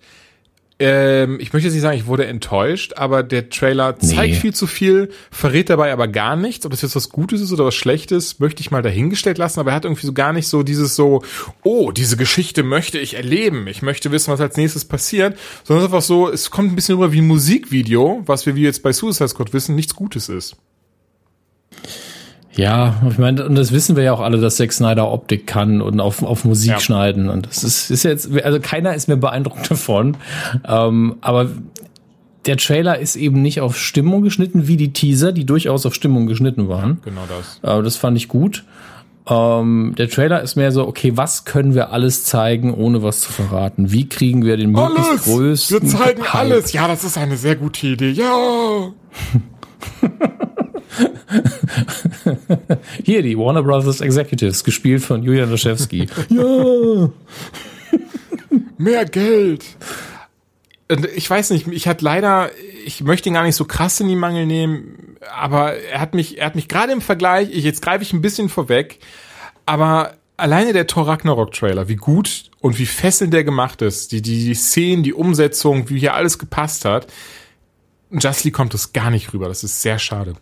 [SPEAKER 2] Ähm, ich möchte jetzt nicht sagen, ich wurde enttäuscht, aber der Trailer zeigt
[SPEAKER 1] Nee.
[SPEAKER 2] viel zu viel, verrät dabei aber gar nichts. Ob das jetzt was Gutes ist oder was Schlechtes, möchte ich mal dahingestellt lassen. Aber er hat irgendwie so gar nicht so dieses so, oh, diese Geschichte möchte ich erleben. Ich möchte wissen, was als nächstes passiert. Sondern es ist einfach so, es kommt ein bisschen rüber wie ein Musikvideo, was wir wie jetzt bei Suicide Squad wissen, nichts Gutes ist.
[SPEAKER 1] Ja, ich meine, und das wissen wir ja auch alle, dass Zack Snyder Optik kann und auf, auf Musik
[SPEAKER 2] Ja.
[SPEAKER 1] schneiden. Und das ist, ist jetzt, also keiner ist mir beeindruckt davon. Ähm, aber der Trailer ist eben nicht auf Stimmung geschnitten, wie die Teaser, die durchaus auf Stimmung geschnitten waren.
[SPEAKER 2] Genau das.
[SPEAKER 1] Äh, das fand ich gut. Ähm, der Trailer ist mehr so, okay, was können wir alles zeigen, ohne was zu verraten? Wie kriegen wir den möglichst größten
[SPEAKER 2] Wir zeigen
[SPEAKER 1] Hype?
[SPEAKER 2] alles. Ja, das ist eine sehr gute Idee. Ja.
[SPEAKER 1] Hier, die Warner Brothers Executives, gespielt von Julian Laschewski. ja.
[SPEAKER 2] Mehr Geld. Ich weiß nicht, ich hatte leider, ich möchte ihn gar nicht so krass in die Mangel nehmen, aber er hat mich, er hat mich gerade im Vergleich, ich, jetzt greife ich ein bisschen vorweg, aber alleine der Thor Ragnarok Trailer, wie gut und wie fesselnd der gemacht ist, die, die, die Szenen, die Umsetzung, wie hier alles gepasst hat, Justly kommt es gar nicht rüber. Das ist sehr schade.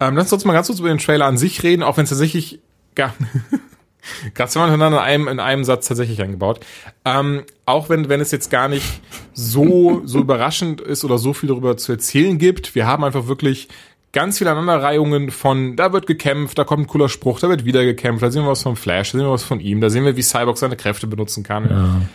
[SPEAKER 2] Ähm, lass uns mal ganz kurz über den Trailer an sich reden, auch wenn es tatsächlich gar Gerade hintereinander in einem, in einem Satz tatsächlich eingebaut. Ähm, auch wenn, wenn es jetzt gar nicht so, so überraschend ist oder so viel darüber zu erzählen gibt. Wir haben einfach wirklich ganz viele Aneinanderreihungen von, da wird gekämpft, da kommt ein cooler Spruch, da wird wieder gekämpft, da sehen wir was von Flash, da sehen wir was von ihm, da sehen wir, wie Cyborg seine Kräfte benutzen kann.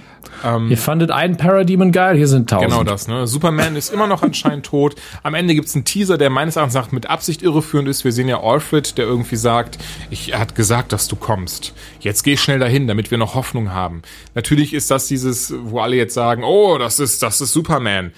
[SPEAKER 1] Ihr fandet einen Parademon geil, hier sind tausend.
[SPEAKER 2] Genau das, ne? Superman ist immer noch anscheinend tot. Am Ende gibt's einen Teaser, der meines Erachtens nach mit Absicht irreführend ist. Wir sehen ja Alfred, der irgendwie sagt, ich, er hat gesagt, dass du kommst. Jetzt geh schnell dahin, damit wir noch Hoffnung haben. Natürlich ist das dieses, wo alle jetzt sagen, oh, das ist, das ist Superman.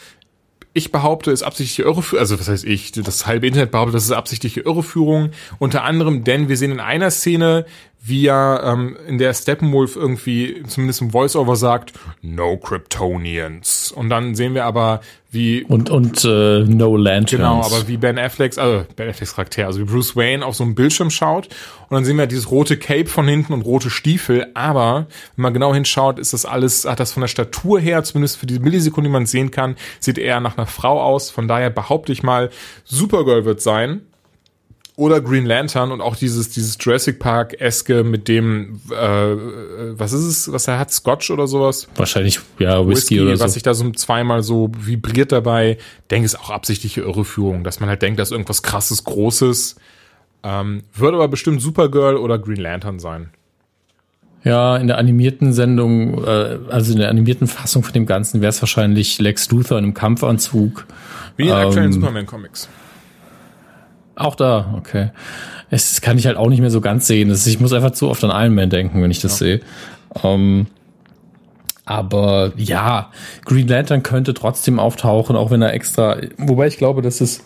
[SPEAKER 2] Ich behaupte, es ist absichtliche Irreführung, also was heißt ich, das halbe Internet behauptet, das ist absichtliche Irreführung, unter anderem, denn wir sehen in einer Szene, wie er ähm, in der Steppenwolf irgendwie zumindest im Voiceover sagt, no Kryptonians. Und dann sehen wir aber, wie
[SPEAKER 1] Und, und äh, No Lanterns.
[SPEAKER 2] Genau, aber wie Ben Afflecks, also Ben Afflecks Charakter, also wie Bruce Wayne auf so einem Bildschirm schaut und dann sehen wir dieses rote Cape von hinten und rote Stiefel, aber wenn man genau hinschaut, ist das alles, hat das von der Statur her, zumindest für die Millisekunde, die man sehen kann, sieht eher nach einer Frau aus, von daher behaupte ich mal, Supergirl wird sein oder Green Lantern und auch dieses dieses Jurassic Park eske mit dem äh, was ist es was er hat Scotch oder sowas
[SPEAKER 1] Wahrscheinlich, ja, Whisky,
[SPEAKER 2] Whisky,
[SPEAKER 1] oder so.
[SPEAKER 2] was sich da so zweimal so vibriert dabei denke ist auch absichtliche Irreführung dass man halt denkt dass irgendwas krasses großes ähm, wird aber bestimmt Supergirl oder Green Lantern sein
[SPEAKER 1] Ja, in der animierten Sendung, äh, also in der animierten Fassung von dem Ganzen wäre es wahrscheinlich Lex Luthor in einem Kampfanzug.
[SPEAKER 2] wie in aktuellen
[SPEAKER 1] Ähm,
[SPEAKER 2] Superman Comics
[SPEAKER 1] Auch da, okay. Es kann ich halt auch nicht mehr so ganz sehen. Das, ich muss einfach zu oft an Iron Man denken, wenn ich das sehe. Ähm, aber ja, Green Lantern könnte trotzdem auftauchen, auch wenn er extra. Wobei ich glaube, das ist,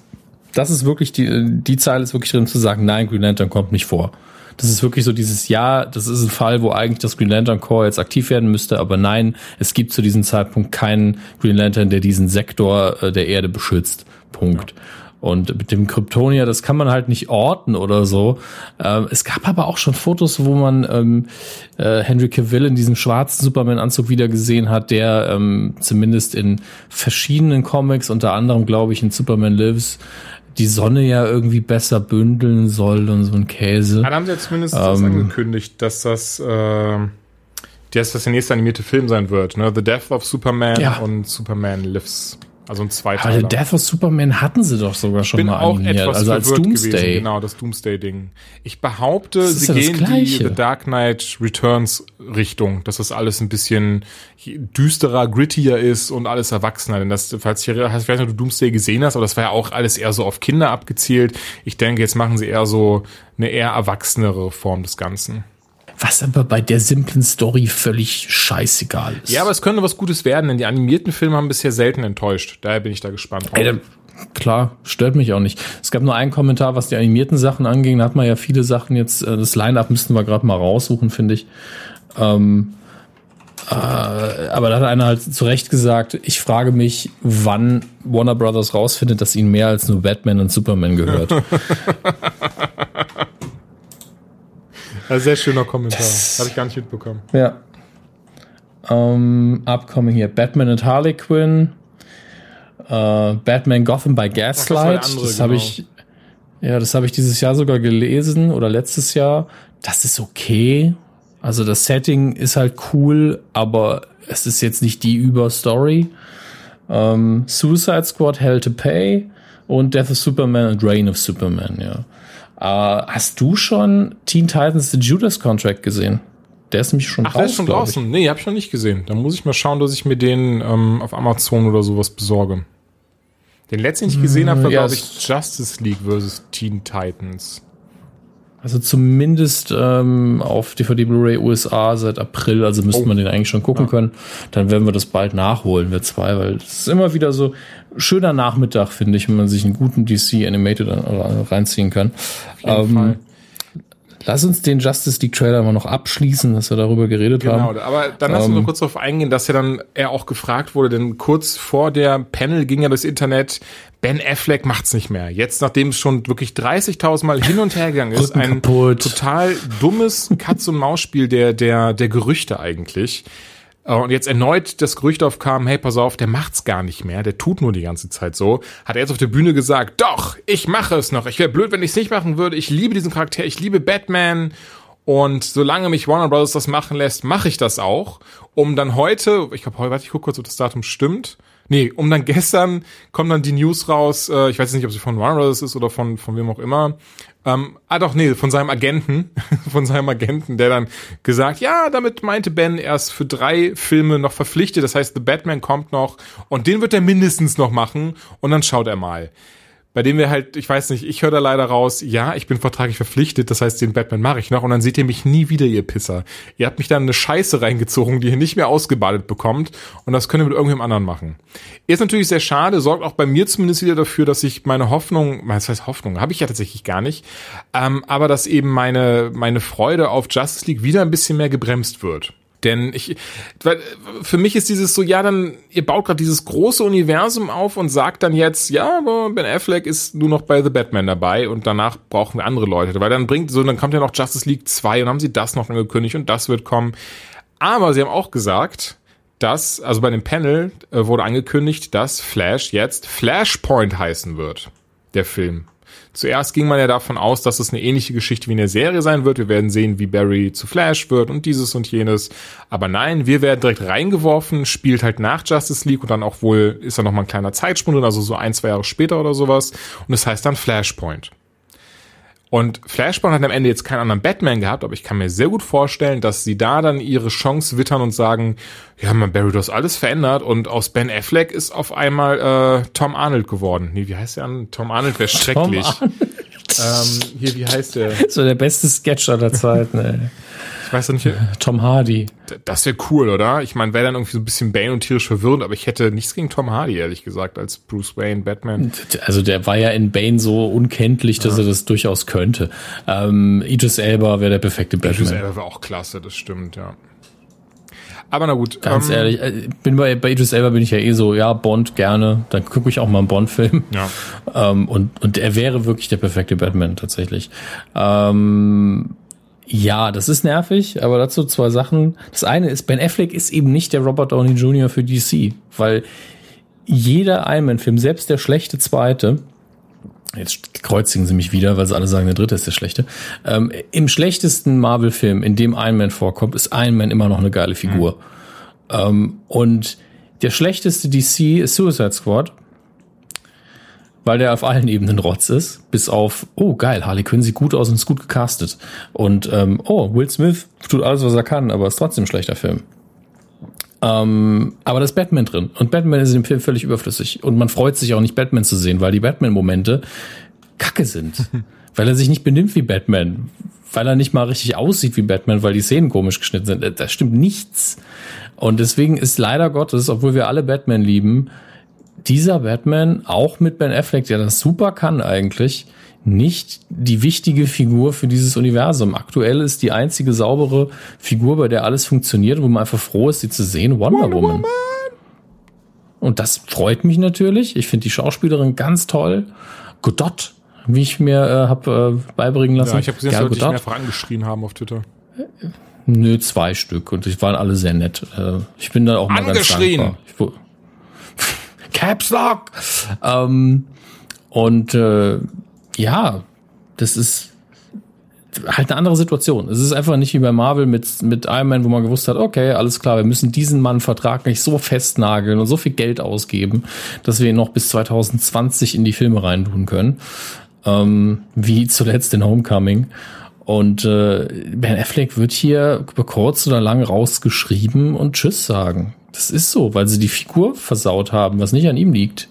[SPEAKER 1] das ist wirklich die, die Zeile ist wirklich drin zu sagen, nein, Green Lantern kommt nicht vor. Das ist wirklich so dieses Ja, das ist ein Fall, wo eigentlich das Green Lantern Corps jetzt aktiv werden müsste, aber nein, es gibt zu diesem Zeitpunkt keinen Green Lantern, der diesen Sektor äh, der Erde beschützt. Punkt. Und mit dem Kryptonier, das kann man halt nicht orten oder so. Ähm, es gab aber auch schon Fotos, wo man ähm, äh, Henry Cavill in diesem schwarzen Superman-Anzug wieder gesehen hat, der ähm, zumindest in verschiedenen Comics, unter anderem glaube ich in Superman Lives, die Sonne ja irgendwie besser bündeln soll und so ein Käse.
[SPEAKER 2] Ah, da haben sie ja zumindest das
[SPEAKER 1] Ähm.
[SPEAKER 2] angekündigt dass das äh, dass das der nächste animierte Film sein wird ne The Death of Superman
[SPEAKER 1] Ja.
[SPEAKER 2] und Superman Lives also ein Zweiteiler
[SPEAKER 1] den Death of Superman hatten sie doch sogar schon
[SPEAKER 2] bin
[SPEAKER 1] mal
[SPEAKER 2] auch
[SPEAKER 1] animiert,
[SPEAKER 2] etwas
[SPEAKER 1] also als
[SPEAKER 2] verwirrt
[SPEAKER 1] Doomsday.
[SPEAKER 2] gewesen, genau, das Doomsday-Ding. Ich behaupte, sie
[SPEAKER 1] ja
[SPEAKER 2] gehen die. The Dark Knight Returns Richtung, dass das alles ein bisschen düsterer, grittier ist und alles erwachsener. Denn das, falls ich, ich weiß nicht, ob du Doomsday gesehen hast, aber das war ja auch alles eher so auf Kinder abgezielt. Ich denke, jetzt machen sie eher so eine eher erwachsenere Form des Ganzen.
[SPEAKER 1] Was aber bei der simplen Story völlig scheißegal ist.
[SPEAKER 2] Ja, aber es könnte was Gutes werden, denn die animierten Filme haben bisher selten enttäuscht. Daher bin ich da gespannt.
[SPEAKER 1] Ey, da, klar, stört mich auch nicht. Es gab nur einen Kommentar, was die animierten Sachen anging. Da hat man ja viele Sachen jetzt, äh, das Line-Up müssten wir gerade mal raussuchen, finde ich. Ähm, äh, aber da hat einer halt zu Recht gesagt, ich frage mich, wann Warner Brothers rausfindet, dass ihnen mehr als nur Batman und Superman gehört.
[SPEAKER 2] Ein sehr schöner Kommentar. Habe ich gar nicht mitbekommen.
[SPEAKER 1] ja. Ähm, upcoming hier, Batman und Harley Quinn, äh, Batman Gotham by
[SPEAKER 2] das
[SPEAKER 1] Gaslight,
[SPEAKER 2] andere,
[SPEAKER 1] das habe
[SPEAKER 2] genau.
[SPEAKER 1] ich Ja, das habe ich dieses Jahr sogar gelesen oder letztes Jahr. Das ist okay. Also das Setting ist halt cool, aber es ist jetzt nicht die Überstory. Ähm, Suicide Squad, Hell to Pay und Death of Superman und Reign of Superman, ja. Äh, hast du schon Teen Titans The Judas Contract gesehen? Der ist nämlich schon
[SPEAKER 2] Ach, der ist schon
[SPEAKER 1] glaub ich.
[SPEAKER 2] draußen. Nee, hab ich noch nicht gesehen. Da muss ich mal schauen, dass ich mir den ähm, auf Amazon oder sowas besorge. Den letzten, den ich gesehen habe, war,
[SPEAKER 1] ja,
[SPEAKER 2] glaube ich, Justice League versus Teen Titans.
[SPEAKER 1] Also zumindest ähm, auf DVD Blu-ray USA seit April, also müsste
[SPEAKER 2] Oh.
[SPEAKER 1] man den eigentlich schon gucken können. Dann werden wir das bald nachholen, wir zwei, weil es ist immer wieder so schöner Nachmittag, finde ich, wenn man sich einen guten DC Animated reinziehen kann.
[SPEAKER 2] Auf jeden
[SPEAKER 1] Ähm,
[SPEAKER 2] Fall.
[SPEAKER 1] Lass uns den Justice League Trailer mal noch abschließen, dass wir darüber geredet
[SPEAKER 2] Genau,
[SPEAKER 1] haben.
[SPEAKER 2] aber dann lass uns
[SPEAKER 1] Ähm,
[SPEAKER 2] noch kurz darauf eingehen, dass ja dann er auch gefragt wurde, denn kurz vor der Panel ging ja das Internet, Ben Affleck macht's nicht mehr. Jetzt, nachdem es schon wirklich 30.000 Mal hin und her gegangen ist, ein
[SPEAKER 1] kaputt.
[SPEAKER 2] total dummes Katz-und-Maus-Spiel der, der, der Gerüchte eigentlich. Äh, Und jetzt erneut das Gerücht aufkam, hey, pass auf, der macht's gar nicht mehr, der tut nur die ganze Zeit so. Hat er jetzt auf der Bühne gesagt, doch, ich mache es noch. Ich wäre blöd, wenn ich es nicht machen würde. Ich liebe diesen Charakter, ich liebe Batman. Und solange mich Warner Bros. das machen lässt, mache ich das auch. Um dann heute, ich glaube, heute, warte, ich gucke kurz, ob das Datum stimmt. Nee, um dann gestern kommen dann die News raus, äh, ich weiß nicht, ob sie von Warner Bros. ist oder von, von wem auch immer. Ähm, ah doch, nee, von seinem Agenten, von seinem Agenten, der dann gesagt, ja, damit meinte Ben erst für drei Filme noch verpflichtet. Das heißt, The Batman kommt noch und den wird er mindestens noch machen und dann schaut er mal. Bei dem wir halt, ich weiß nicht, ich höre da leider raus, ja, ich bin vertraglich verpflichtet, das heißt, den Batman mache ich noch und dann seht ihr mich nie wieder, ihr Pisser. Ihr habt mich dann eine Scheiße reingezogen, die ihr nicht mehr ausgebadet bekommt und das könnt ihr mit irgendwem anderen machen. Ist natürlich sehr schade, sorgt auch bei mir zumindest wieder dafür, dass ich meine Hoffnung, was heißt Hoffnung, habe ich ja tatsächlich gar nicht, ähm, aber dass eben meine, meine Freude auf Justice League wieder ein bisschen mehr gebremst wird. Denn ich, weil für mich ist dieses so, ja, dann, ihr baut gerade dieses große Universum auf und sagt dann jetzt, ja, aber Ben Affleck ist nur noch bei The Batman dabei und danach brauchen wir andere Leute. Weil dann bringt, so, dann kommt ja noch Justice League 2 und haben sie das noch angekündigt und das wird kommen. Aber sie haben auch gesagt, dass, also bei dem Panel äh, wurde angekündigt, dass Flash jetzt Flashpoint heißen wird. Der Film. Zuerst ging man ja davon aus, dass es eine ähnliche Geschichte wie in der Serie sein wird. Wir werden sehen, wie Barry zu Flash wird und dieses und jenes. Aber nein, wir werden direkt reingeworfen, spielt halt nach Justice League und dann auch wohl ist da noch mal ein kleiner Zeitsprung drin, also so ein, zwei Jahre später oder sowas. Und es das heißt dann Flashpoint. Und Flashpoint hat am Ende jetzt keinen anderen Batman gehabt, aber ich kann mir sehr gut vorstellen, dass sie da dann ihre Chance wittern und sagen, ja, man, Barry, du hast alles verändert und aus Ben Affleck ist auf einmal äh, Tom Arnold geworden. Nee, wie heißt der an? Tom Arnold wäre schrecklich. Ähm, hier, wie heißt der?
[SPEAKER 1] So der beste Sketch aller Zeiten, ey.
[SPEAKER 2] Ich weiß nicht.
[SPEAKER 1] Tom Hardy.
[SPEAKER 2] Das wäre cool, oder? Ich meine, wäre dann irgendwie so ein bisschen Bane und tierisch verwirrend, aber ich hätte nichts gegen Tom Hardy, ehrlich gesagt, als Bruce Wayne, Batman.
[SPEAKER 1] Also der war ja in Bane so unkenntlich, dass ja. er das durchaus könnte. Ähm, Idris Elba wäre der perfekte Batman. Idris Elba
[SPEAKER 2] wäre auch klasse, das stimmt, ja. Aber na gut.
[SPEAKER 1] Ganz ähm, ehrlich, äh, bin bei, bei Idris Elba bin ich ja eh so, ja, Bond gerne, dann gucke ich auch mal einen Bond-Film. Ja. Ähm, und, und er wäre wirklich der perfekte Batman tatsächlich. Ähm, ja, das ist nervig, aber dazu zwei Sachen. Das eine ist, Ben Affleck ist eben nicht der Robert Downey Jr. für DC, weil jeder Iron Man-Film, selbst der schlechte zweite, jetzt kreuzigen sie mich wieder, weil sie alle sagen, der dritte ist der schlechte, ähm, im schlechtesten Marvel-Film, in dem Iron Man vorkommt, ist Iron Man immer noch eine geile Figur. Mhm. Ähm, und der schlechteste DC ist Suicide Squad weil der auf allen Ebenen Rotz ist, bis auf, oh geil, Harley Quinn sieht gut aus und ist gut gecastet. Und ähm, oh, Will Smith tut alles, was er kann, aber ist trotzdem ein schlechter Film. Ähm, aber da ist Batman drin. Und Batman ist in dem Film völlig überflüssig. Und man freut sich auch nicht, Batman zu sehen, weil die Batman-Momente kacke sind. weil er sich nicht benimmt wie Batman. Weil er nicht mal richtig aussieht wie Batman, weil die Szenen komisch geschnitten sind. Da stimmt nichts. Und deswegen ist leider Gottes, obwohl wir alle Batman lieben, dieser Batman, auch mit Ben Affleck, der das super kann eigentlich, nicht die wichtige Figur für dieses Universum. Aktuell ist die einzige saubere Figur, bei der alles funktioniert, wo man einfach froh ist, sie zu sehen, Wonder, Wonder Woman. Woman. Und das freut mich natürlich. Ich finde die Schauspielerin ganz toll. Godot, wie ich mir äh, habe äh, beibringen lassen. Ja,
[SPEAKER 2] ich habe gesehen, dass dich mehrfach angeschrien haben auf Twitter.
[SPEAKER 1] Nö, zwei Stück und die waren alle sehr nett. Äh, ich bin da auch mal ganz dankbar. Ich, Caps Lock. Ähm, und äh, ja, das ist halt eine andere Situation. Es ist einfach nicht wie bei Marvel mit, mit Iron Man, wo man gewusst hat, okay, alles klar, wir müssen diesen Mann vertraglich so festnageln und so viel Geld ausgeben, dass wir ihn noch bis 2020 in die Filme reintun können. Ähm, wie zuletzt in Homecoming. Und äh, Ben Affleck wird hier über kurz oder lang rausgeschrieben und Tschüss sagen. Das ist so, weil sie die Figur versaut haben, was nicht an ihm liegt.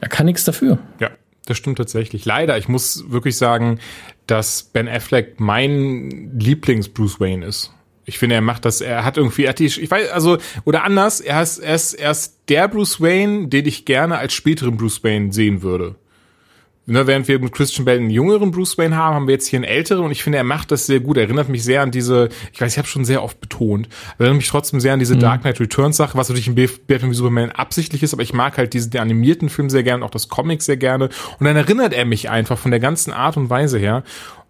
[SPEAKER 1] Er kann nichts dafür.
[SPEAKER 2] Ja, das stimmt tatsächlich. Leider, ich muss wirklich sagen, dass Ben Affleck mein Lieblings-Bruce Wayne ist. Ich finde, er macht das, er hat irgendwie, er hat die, ich weiß, also, oder anders, er ist, er ist, er ist der Bruce Wayne, den ich gerne als späteren Bruce Wayne sehen würde ne, während wir mit Christian Bale einen jüngeren Bruce Wayne haben, haben wir jetzt hier einen älteren und ich finde, er macht das sehr gut. Er erinnert mich sehr an diese, ich weiß, ich habe schon sehr oft betont, erinnert mich trotzdem sehr an diese mhm. Dark Knight Returns Sache, was natürlich in Batman wie Superman absichtlich ist, aber ich mag halt diesen animierten Film sehr gerne, auch das Comic sehr gerne und dann erinnert er mich einfach von der ganzen Art und Weise her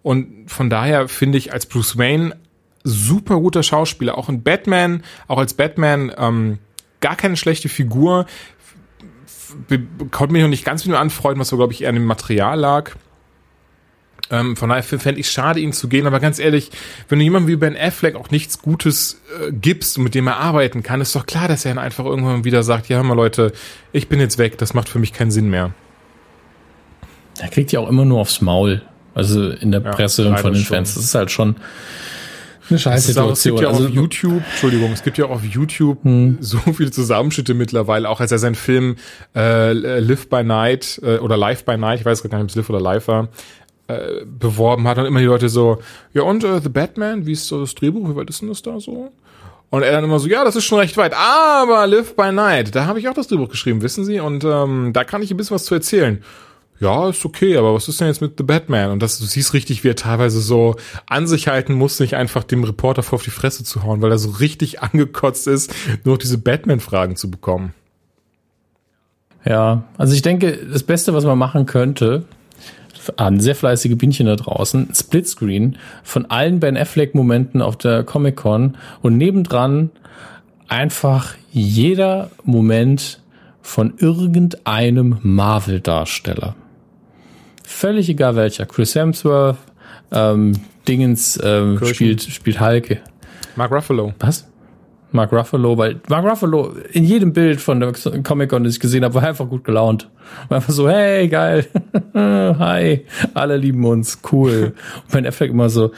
[SPEAKER 2] und von daher finde ich als Bruce Wayne super guter Schauspieler, auch in Batman, auch als Batman ähm, gar keine schlechte Figur konnte mich noch nicht ganz mit ihm anfreunden, was so, glaube ich, eher an dem Material lag. Ähm, von daher fände ich schade, ihn zu gehen. Aber ganz ehrlich, wenn du jemandem wie Ben Affleck auch nichts Gutes äh, gibst und mit dem er arbeiten kann, ist doch klar, dass er dann einfach irgendwann wieder sagt, ja, hör mal Leute, ich bin jetzt weg, das macht für mich keinen Sinn mehr.
[SPEAKER 1] Er kriegt ja auch immer nur aufs Maul. Also in der ja, Presse und von den. Fans. Das ist halt schon, eine Scheißsituation.
[SPEAKER 2] Es gibt ja
[SPEAKER 1] also,
[SPEAKER 2] auf YouTube, Entschuldigung, es gibt ja auf YouTube
[SPEAKER 1] Hm.
[SPEAKER 2] so viele Zusammenschnitte mittlerweile, auch als er seinen Film äh, Live by Night äh, oder Live by Night, ich weiß gar nicht, ob es Live oder Live war, äh, beworben hat und immer die Leute so, ja und äh, The Batman, wie ist so das Drehbuch, wie weit ist denn das da so? Und er dann immer so, ja, das ist schon recht weit, aber Live by Night, da habe ich auch das Drehbuch geschrieben, wissen Sie, und ähm, da kann ich ein bisschen was zu erzählen. Ja, ist okay, aber was ist denn jetzt mit The Batman? Und das, du siehst richtig, wie er teilweise so an sich halten muss, nicht einfach dem Reporter vor auf die Fresse zu hauen, weil er so richtig angekotzt ist, nur noch diese Batman-Fragen zu bekommen.
[SPEAKER 1] Ja, also ich denke, das Beste, was man machen könnte, an sehr fleißige Bienchen da draußen, Splitscreen von allen Ben Affleck-Momenten auf der Comic-Con und nebendran einfach jeder Moment von irgendeinem Marvel-Darsteller. Völlig egal welcher. Chris Hemsworth, ähm, Dingens ähm, spielt, spielt Hulk.
[SPEAKER 2] Mark Ruffalo.
[SPEAKER 1] Was? Mark Ruffalo, weil Mark Ruffalo in jedem Bild von der Comic-Con, das ich gesehen habe, war einfach gut gelaunt. War einfach so, hey, geil, hi, alle lieben uns, cool. Und Ben Affleck immer so,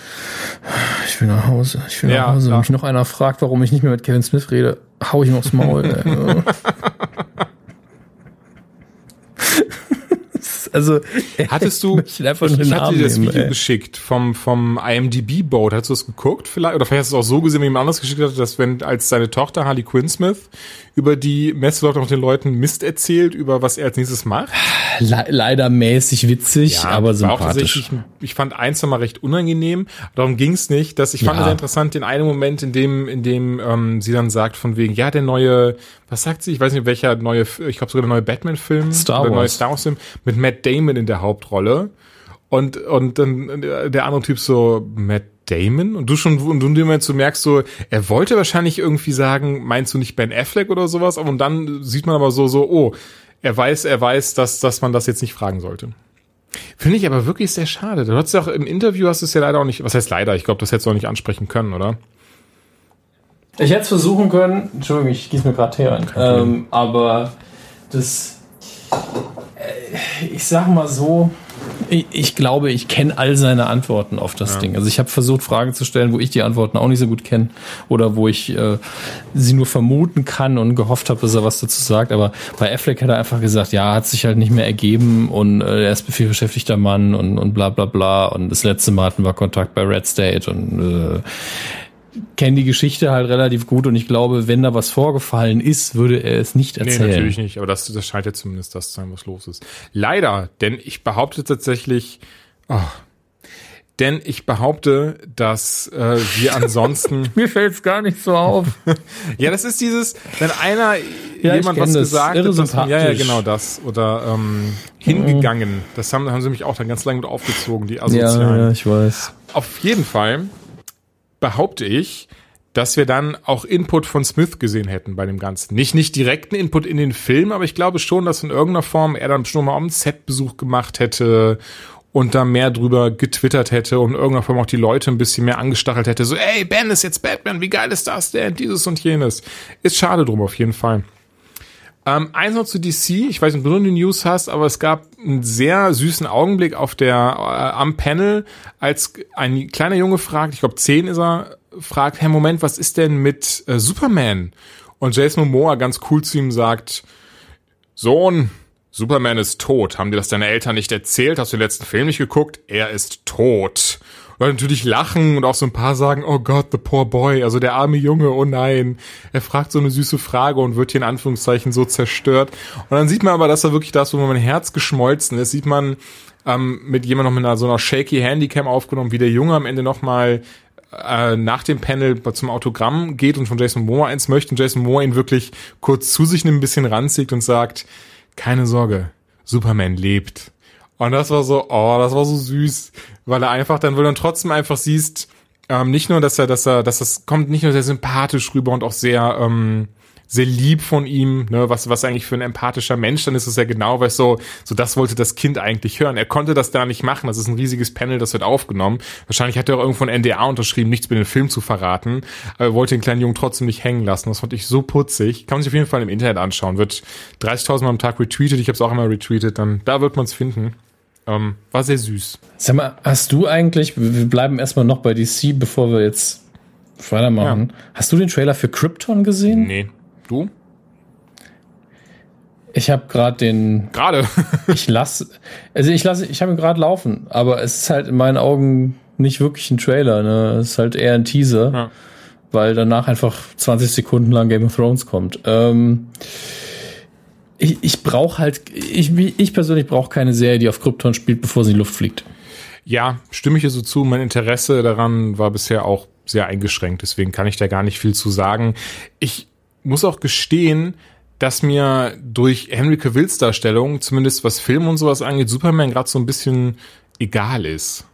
[SPEAKER 1] ich will nach Hause, ich will
[SPEAKER 2] Ja,
[SPEAKER 1] nach Hause. Wenn mich noch einer fragt, warum ich nicht mehr mit Kevin Smith rede, hau ich ihm aufs Maul. also,
[SPEAKER 2] Hattest du,
[SPEAKER 1] möchte einfach
[SPEAKER 2] ich, ich hatte dir das Video
[SPEAKER 1] ey.
[SPEAKER 2] geschickt vom, vom IMDb-Boat. Hast du das geguckt vielleicht? Oder vielleicht hast du es auch so gesehen, wie jemand anderes geschickt hat, dass wenn, als seine Tochter Harley Quinn Smith über die Messe läuft, auch den Leuten Mist erzählt, über was er als nächstes macht.
[SPEAKER 1] Le leider mäßig witzig, aber
[SPEAKER 2] war auch
[SPEAKER 1] sympathisch.
[SPEAKER 2] tatsächlich, ich fand eins nochmal recht unangenehm. Darum ging es nicht. Dass ich fand
[SPEAKER 1] Ja.
[SPEAKER 2] es sehr interessant, den einen Moment, in dem, in dem ähm, sie dann sagt, von wegen, ja, der neue, was sagt sie? Ich weiß nicht, welcher neue, ich glaube sogar der neue Batman-Film,
[SPEAKER 1] Star
[SPEAKER 2] der neue. Star Wars-Film mit Matt Damon in der Hauptrolle. Und, und dann der andere Typ so, Matt Damon? Und du schon, und du in dem Moment so merkst so, er wollte wahrscheinlich irgendwie sagen, meinst du nicht Ben Affleck oder sowas? Und dann sieht man aber so, so, oh, er weiß, er weiß, dass, dass man das jetzt nicht fragen sollte. Finde ich aber wirklich sehr schade. Du hast ja auch im Interview hast du es ja leider auch nicht, was heißt leider? Ich glaube, das hättest du auch nicht ansprechen können, oder?
[SPEAKER 1] Ich hätte es versuchen können, Entschuldigung, ich gieße mir gerade Tee ein, ähm, aber das, äh, ich sag mal so, ich, glaube, ich kenne all seine Antworten auf das Ding. Also ich habe versucht, Fragen zu stellen, wo ich die Antworten auch nicht so gut kenne oder wo ich äh, sie nur vermuten kann und gehofft habe, dass er was dazu sagt. Aber bei Affleck hat er einfach gesagt, ja, hat sich halt nicht mehr ergeben und äh, er ist ein viel beschäftigter Mann und, und bla bla bla. Und das letzte Mal hatten wir Kontakt bei Red State und äh, kenne die Geschichte halt relativ gut und ich glaube, wenn da was vorgefallen ist, würde er es nicht erzählen.
[SPEAKER 2] Nee, natürlich nicht, aber das, das scheint ja zumindest das zu sein, was los ist. Leider, denn ich behaupte tatsächlich, oh, denn ich behaupte, dass äh, wir ansonsten
[SPEAKER 1] Mir fällt es gar nicht so auf.
[SPEAKER 2] Ja, das ist dieses, wenn einer
[SPEAKER 1] Ja,
[SPEAKER 2] jemand was
[SPEAKER 1] das.
[SPEAKER 2] gesagt hat, man, ja, ja, genau das. Oder ähm, hingegangen. Das haben, haben sie mich auch dann ganz lange mit aufgezogen, die Asozialen.
[SPEAKER 1] ja, ja, ich weiß.
[SPEAKER 2] Auf jeden Fall behaupte ich, dass wir dann auch Input von Smith gesehen hätten bei dem Ganzen. Nicht, nicht direkten Input in den Film, aber ich glaube schon, dass in irgendeiner Form er dann schon mal einen Setbesuch gemacht hätte und da mehr drüber getwittert hätte und in irgendeiner Form auch die Leute ein bisschen mehr angestachelt hätte. So, ey, Ben ist jetzt Batman, wie geil ist das denn? Dieses und jenes. Ist schade drum auf jeden Fall. Ähm, eins noch zu DC, ich weiß nicht, ob du die News hast, aber es gab einen sehr süßen Augenblick auf der äh, am Panel, als ein kleiner Junge fragt, ich glaube zehn ist er, fragt, Herr Moment, was ist denn mit äh, Superman? Und Jason Momoa ganz cool zu ihm sagt, Sohn, Superman ist tot. Haben dir das deine Eltern nicht erzählt? Hast du den letzten Film nicht geguckt? Er ist tot. Leute natürlich lachen und auch so ein paar sagen, oh Gott, the poor boy, also der arme Junge, oh nein. Er fragt so eine süße Frage und wird hier in Anführungszeichen so zerstört. Und dann sieht man aber, dass er wirklich das, wo mein Herz geschmolzen ist, sieht man ähm, mit jemandem noch mit einer, so einer shaky Handycam aufgenommen, wie der Junge am Ende nochmal äh, nach dem Panel zum Autogramm geht und von Jason Momoa eins möchte und Jason Momoa ihn wirklich kurz zu sich nimmt, ein bisschen ranzieht und sagt, keine Sorge, Superman lebt. Und das war so, oh, das war so süß, weil er einfach dann, weil du dann trotzdem einfach siehst, ähm, nicht nur, dass er, dass er, dass das kommt nicht nur sehr sympathisch rüber und auch sehr, ähm, sehr lieb von ihm, ne, was, was eigentlich für ein empathischer Mensch dann ist, ist ja genau, weil so, so das wollte das Kind eigentlich hören. Er konnte das da nicht machen. Das ist ein riesiges Panel, das wird aufgenommen. Wahrscheinlich hat er auch irgendwo ein NDA unterschrieben, nichts mit dem Film zu verraten, aber er wollte den kleinen Jungen trotzdem nicht hängen lassen. Das fand ich so putzig. Kann man sich auf jeden Fall im Internet anschauen. Wird 30.000 Mal am Tag retweetet. Ich habe es auch immer retweetet. Dann, da wird man es finden. Ähm, war sehr süß.
[SPEAKER 1] Sag mal, hast du eigentlich, wir bleiben erstmal noch bei DC, bevor wir jetzt weitermachen. Ja. Hast du den Trailer für Krypton gesehen?
[SPEAKER 2] Nee. Du?
[SPEAKER 1] Ich habe gerade den.
[SPEAKER 2] Gerade.
[SPEAKER 1] ich lasse. Also ich lasse, ich habe ihn gerade laufen, aber es ist halt in meinen Augen nicht wirklich ein Trailer. Ne, es ist halt eher ein Teaser, ja. weil danach einfach 20 Sekunden lang Game of Thrones kommt. Ähm, ich ich brauche halt, ich, ich persönlich brauche keine Serie, die auf Krypton spielt, bevor sie in die Luft fliegt.
[SPEAKER 2] Ja, stimme ich hier so zu. Mein Interesse daran war bisher auch sehr eingeschränkt, deswegen kann ich da gar nicht viel zu sagen. Ich muss auch gestehen, dass mir durch Henry Cavills Darstellung, zumindest was Film und sowas angeht, Superman gerade so ein bisschen egal ist.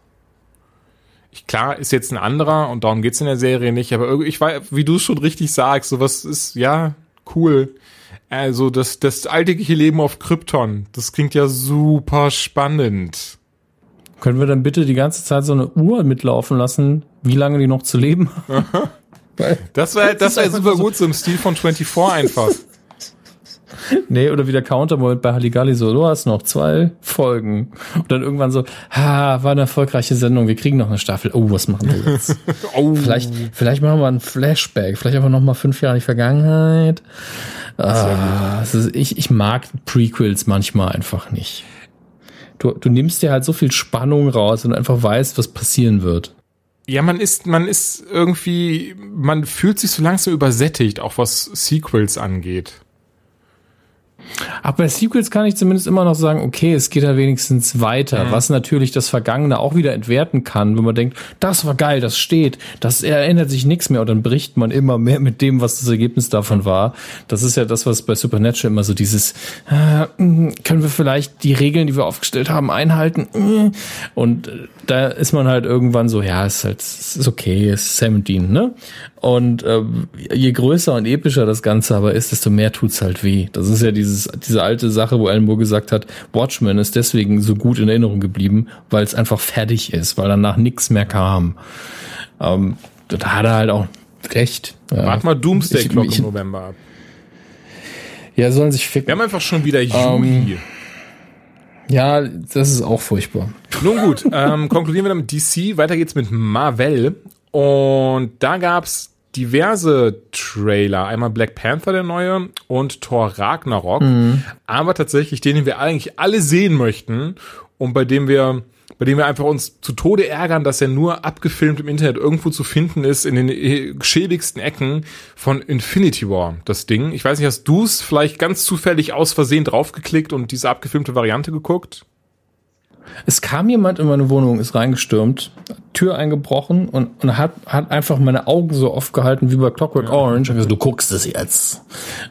[SPEAKER 2] Ich, klar, ist jetzt ein anderer und darum geht's in der Serie nicht, aber irgendwie, ich weiß, wie du es schon richtig sagst, sowas ist, ja, cool. Also das, das alltägliche Leben auf Krypton, das klingt ja super spannend.
[SPEAKER 1] Können wir dann bitte die ganze Zeit so eine Uhr mitlaufen lassen, wie lange die noch zu leben haben?
[SPEAKER 2] das wäre das wär super gut, so im Stil von 24 einfach.
[SPEAKER 1] Nee, oder wie der Countermoment bei Halligalli so, du hast noch zwei Folgen. Und dann irgendwann so, ha, war eine erfolgreiche Sendung, wir kriegen noch eine Staffel. Oh, was machen wir jetzt? oh. Vielleicht, vielleicht machen wir ein Flashback, vielleicht einfach noch mal fünf Jahre in die Vergangenheit. Ah, ist, ich, ich mag Prequels manchmal einfach nicht. Du, du nimmst dir halt so viel Spannung raus und einfach weißt, was passieren wird.
[SPEAKER 2] Ja, man ist, man ist irgendwie, man fühlt sich so langsam übersättigt, auch was Sequels angeht.
[SPEAKER 1] Aber bei Sequels kann ich zumindest immer noch sagen, okay, es geht da wenigstens weiter, mhm. was natürlich das Vergangene auch wieder entwerten kann, wenn man denkt, das war geil, das steht, das erinnert sich nichts mehr und dann bricht man immer mehr mit dem, was das Ergebnis davon war. Das ist ja das, was bei Supernatural immer so dieses, äh, können wir vielleicht die Regeln, die wir aufgestellt haben, einhalten? Und da ist man halt irgendwann so, ja, ist halt, ist okay, ist 17, ne? Und äh, je größer und epischer das Ganze aber ist, desto mehr tut's halt weh. Das ist ja dieses, diese alte Sache, wo Alan Moore gesagt hat, Watchmen ist deswegen so gut in Erinnerung geblieben, weil es einfach fertig ist, weil danach nichts mehr kam. Ähm, da hat er halt auch recht.
[SPEAKER 2] Wart mal Doomsday Clock im November ab.
[SPEAKER 1] Ja, sollen sich ficken.
[SPEAKER 2] Wir haben einfach schon wieder Juli. Ähm,
[SPEAKER 1] ja, das ist auch furchtbar.
[SPEAKER 2] Nun gut, ähm, konkludieren wir dann mit DC. Weiter geht's mit Marvel. Und da gab's diverse Trailer. Einmal Black Panther, der neue, und Thor Ragnarok. Mhm. Aber tatsächlich den, den wir eigentlich alle sehen möchten und bei dem wir bei dem wir einfach uns zu Tode ärgern, dass er nur abgefilmt im Internet irgendwo zu finden ist, in den schäbigsten Ecken von Infinity War, das Ding. Ich weiß nicht, hast du es vielleicht ganz zufällig aus Versehen draufgeklickt und diese abgefilmte Variante geguckt?
[SPEAKER 1] Es kam jemand in meine Wohnung, ist reingestürmt, Tür eingebrochen und, und hat, hat einfach meine Augen so oft gehalten wie bei Clockwork ja. Orange. Gesagt, du guckst es jetzt.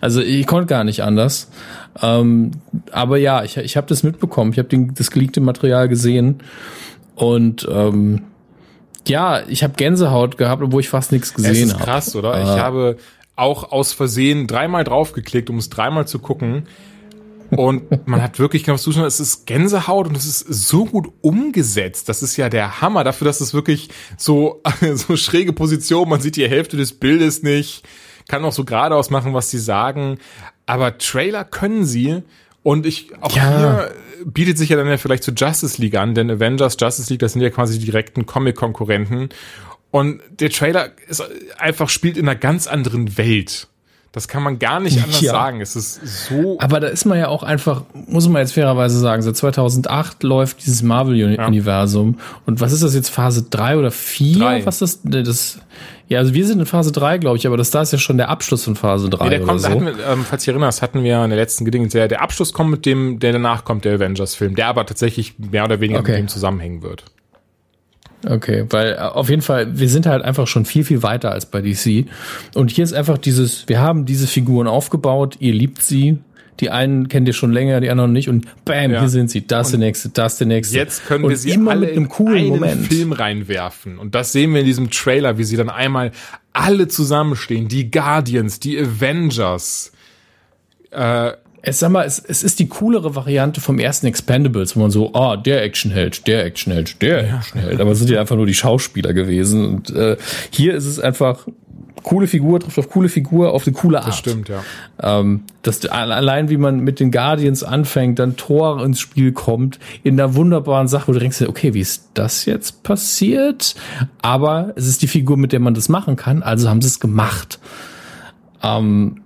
[SPEAKER 1] Also ich konnte gar nicht anders. Ähm, aber ja, ich, ich habe das mitbekommen. Ich habe das geleakte Material gesehen. Und ähm, ja, ich habe Gänsehaut gehabt, obwohl ich fast nichts gesehen habe.
[SPEAKER 2] Krass, hab. oder? Äh, ich habe auch aus Versehen dreimal draufgeklickt, um es dreimal zu gucken. Und man hat wirklich, genau schon, es ist Gänsehaut und es ist so gut umgesetzt. Das ist ja der Hammer dafür, dass es wirklich so, so schräge Position, man sieht die Hälfte des Bildes nicht, kann auch so geradeaus machen, was sie sagen. Aber Trailer können sie. Und ich, auch ja. hier bietet sich ja dann ja vielleicht zu Justice League an, denn Avengers, Justice League, das sind ja quasi die direkten Comic-Konkurrenten. Und der Trailer ist einfach spielt in einer ganz anderen Welt. Das kann man gar nicht anders ja. sagen. Es ist so.
[SPEAKER 1] Aber da ist man ja auch einfach, muss man jetzt fairerweise sagen, seit 2008 läuft dieses Marvel-Universum. Ja. Und was ist das jetzt, Phase 3 oder 4? Drei. Was ist das? das ja, also wir sind in Phase 3, glaube ich, aber das da ist ja schon der Abschluss von Phase 3. Nee,
[SPEAKER 2] der kommt, so. hatten wir, ähm, falls du dich erinnerst, hatten wir in der letzten Gedinge, der, der Abschluss kommt mit dem, der danach kommt, der Avengers-Film, der aber tatsächlich mehr oder weniger okay. mit dem zusammenhängen wird.
[SPEAKER 1] Okay, weil äh, auf jeden Fall, wir sind halt einfach schon viel, viel weiter als bei DC. Und hier ist einfach dieses, wir haben diese Figuren aufgebaut, ihr liebt sie. Die einen kennt ihr schon länger, die anderen nicht. Und bam, ja. hier sind sie. Das ist der nächste, das der nächste.
[SPEAKER 2] Jetzt können wir und sie immer alle mit einem coolen in einen Moment. Film reinwerfen. Und das sehen wir in diesem Trailer, wie sie dann einmal alle zusammenstehen. Die Guardians, die Avengers,
[SPEAKER 1] äh, es, sag mal, es, es ist die coolere Variante vom ersten Expendables, wo man so, ah, der Actionheld, der Actionheld, der ja. Actionheld. Aber es sind ja einfach nur die Schauspieler gewesen. Und äh, hier ist es einfach coole Figur trifft auf coole Figur auf eine coole Art.
[SPEAKER 2] Das stimmt, ja.
[SPEAKER 1] Ähm, das, allein wie man mit den Guardians anfängt, dann Thor ins Spiel kommt, in einer wunderbaren Sache, wo du denkst, okay, wie ist das jetzt passiert? Aber es ist die Figur, mit der man das machen kann, also haben sie es gemacht. Ähm,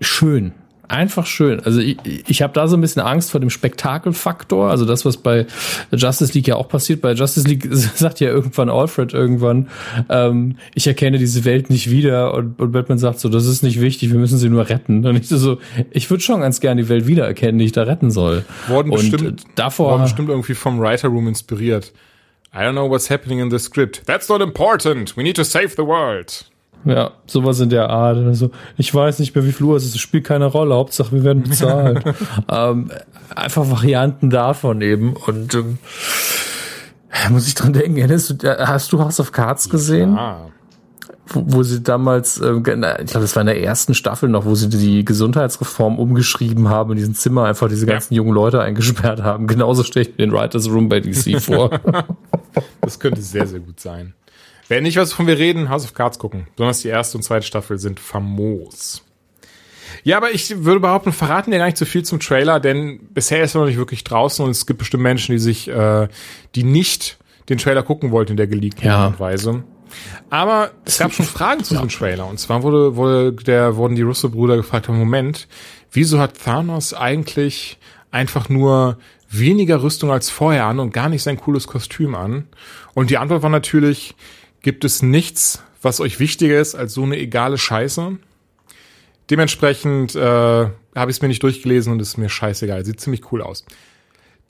[SPEAKER 1] schön einfach schön. Also ich, ich habe da so ein bisschen Angst vor dem Spektakelfaktor. Also das, was bei Justice League ja auch passiert. Bei Justice League sagt ja irgendwann Alfred irgendwann, ähm, ich erkenne diese Welt nicht wieder. Und, und Batman sagt so, das ist nicht wichtig, wir müssen sie nur retten. Und ich so, ich würde schon ganz gerne die Welt wiedererkennen, die ich da retten soll.
[SPEAKER 2] Wurden bestimmt, davor wurden bestimmt irgendwie vom Writer Room inspiriert. I don't know what's happening in the script. That's not important. We need to save the world.
[SPEAKER 1] Ja, sowas in der Art. Also, ich weiß nicht mehr, wie viel Uhr es ist. Es spielt keine Rolle. Hauptsache, wir werden bezahlt. ähm, einfach Varianten davon eben. Und ähm, muss ich dran denken, du, äh, hast du House of Cards gesehen? Ja. Wo, wo sie damals, ähm, ich glaube, das war in der ersten Staffel noch, wo sie die Gesundheitsreform umgeschrieben haben, in diesem Zimmer einfach diese ganzen ja. jungen Leute eingesperrt haben. Genauso stelle ich mir den Writers Room bei DC vor.
[SPEAKER 2] das könnte sehr, sehr gut sein. Wer nicht was von wir reden, House of Cards gucken. Besonders die erste und zweite Staffel sind famos. Ja, aber ich würde behaupten, verraten dir gar nicht zu so viel zum Trailer, denn bisher ist er noch nicht wirklich draußen und es gibt bestimmt Menschen, die sich, äh, die nicht den Trailer gucken wollten in der geleakten ja. Art und Weise. Aber es gab schon Fragen zu diesem Trailer. Und zwar wurde, wurde der, wurden die Russo-Brüder gefragt, Moment, wieso hat Thanos eigentlich einfach nur weniger Rüstung als vorher an und gar nicht sein cooles Kostüm an? Und die Antwort war natürlich, gibt es nichts, was euch wichtiger ist als so eine egale Scheiße. Dementsprechend äh, habe ich es mir nicht durchgelesen und es ist mir scheißegal. Sieht ziemlich cool aus.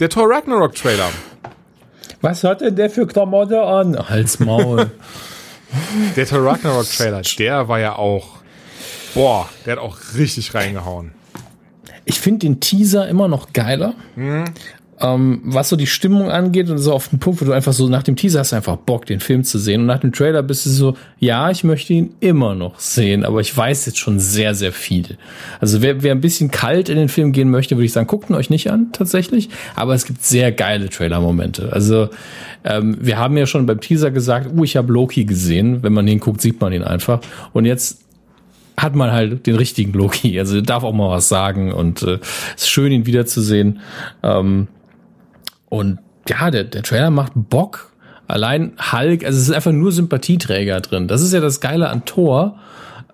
[SPEAKER 2] Der Thor Ragnarok Trailer.
[SPEAKER 1] Was hat denn der für Klamotte an? Hals Maul.
[SPEAKER 2] der Thor Ragnarok Trailer, der war ja auch, boah, der hat auch richtig reingehauen.
[SPEAKER 1] Ich finde den Teaser immer noch geiler. Mhm ähm, was so die Stimmung angeht und so auf den Punkt, wo du einfach so nach dem Teaser hast einfach Bock, den Film zu sehen. Und nach dem Trailer bist du so, ja, ich möchte ihn immer noch sehen, aber ich weiß jetzt schon sehr, sehr viel. Also wer, wer ein bisschen kalt in den Film gehen möchte, würde ich sagen, guckt ihn euch nicht an, tatsächlich. Aber es gibt sehr geile Trailer-Momente. Also ähm, wir haben ja schon beim Teaser gesagt, uh, ich habe Loki gesehen. Wenn man hinguckt, sieht man ihn einfach. Und jetzt hat man halt den richtigen Loki. Also darf auch mal was sagen und äh, ist schön, ihn wiederzusehen. Ähm, und ja, der, der Trailer macht Bock. Allein Hulk, also es ist einfach nur Sympathieträger drin. Das ist ja das Geile an Thor.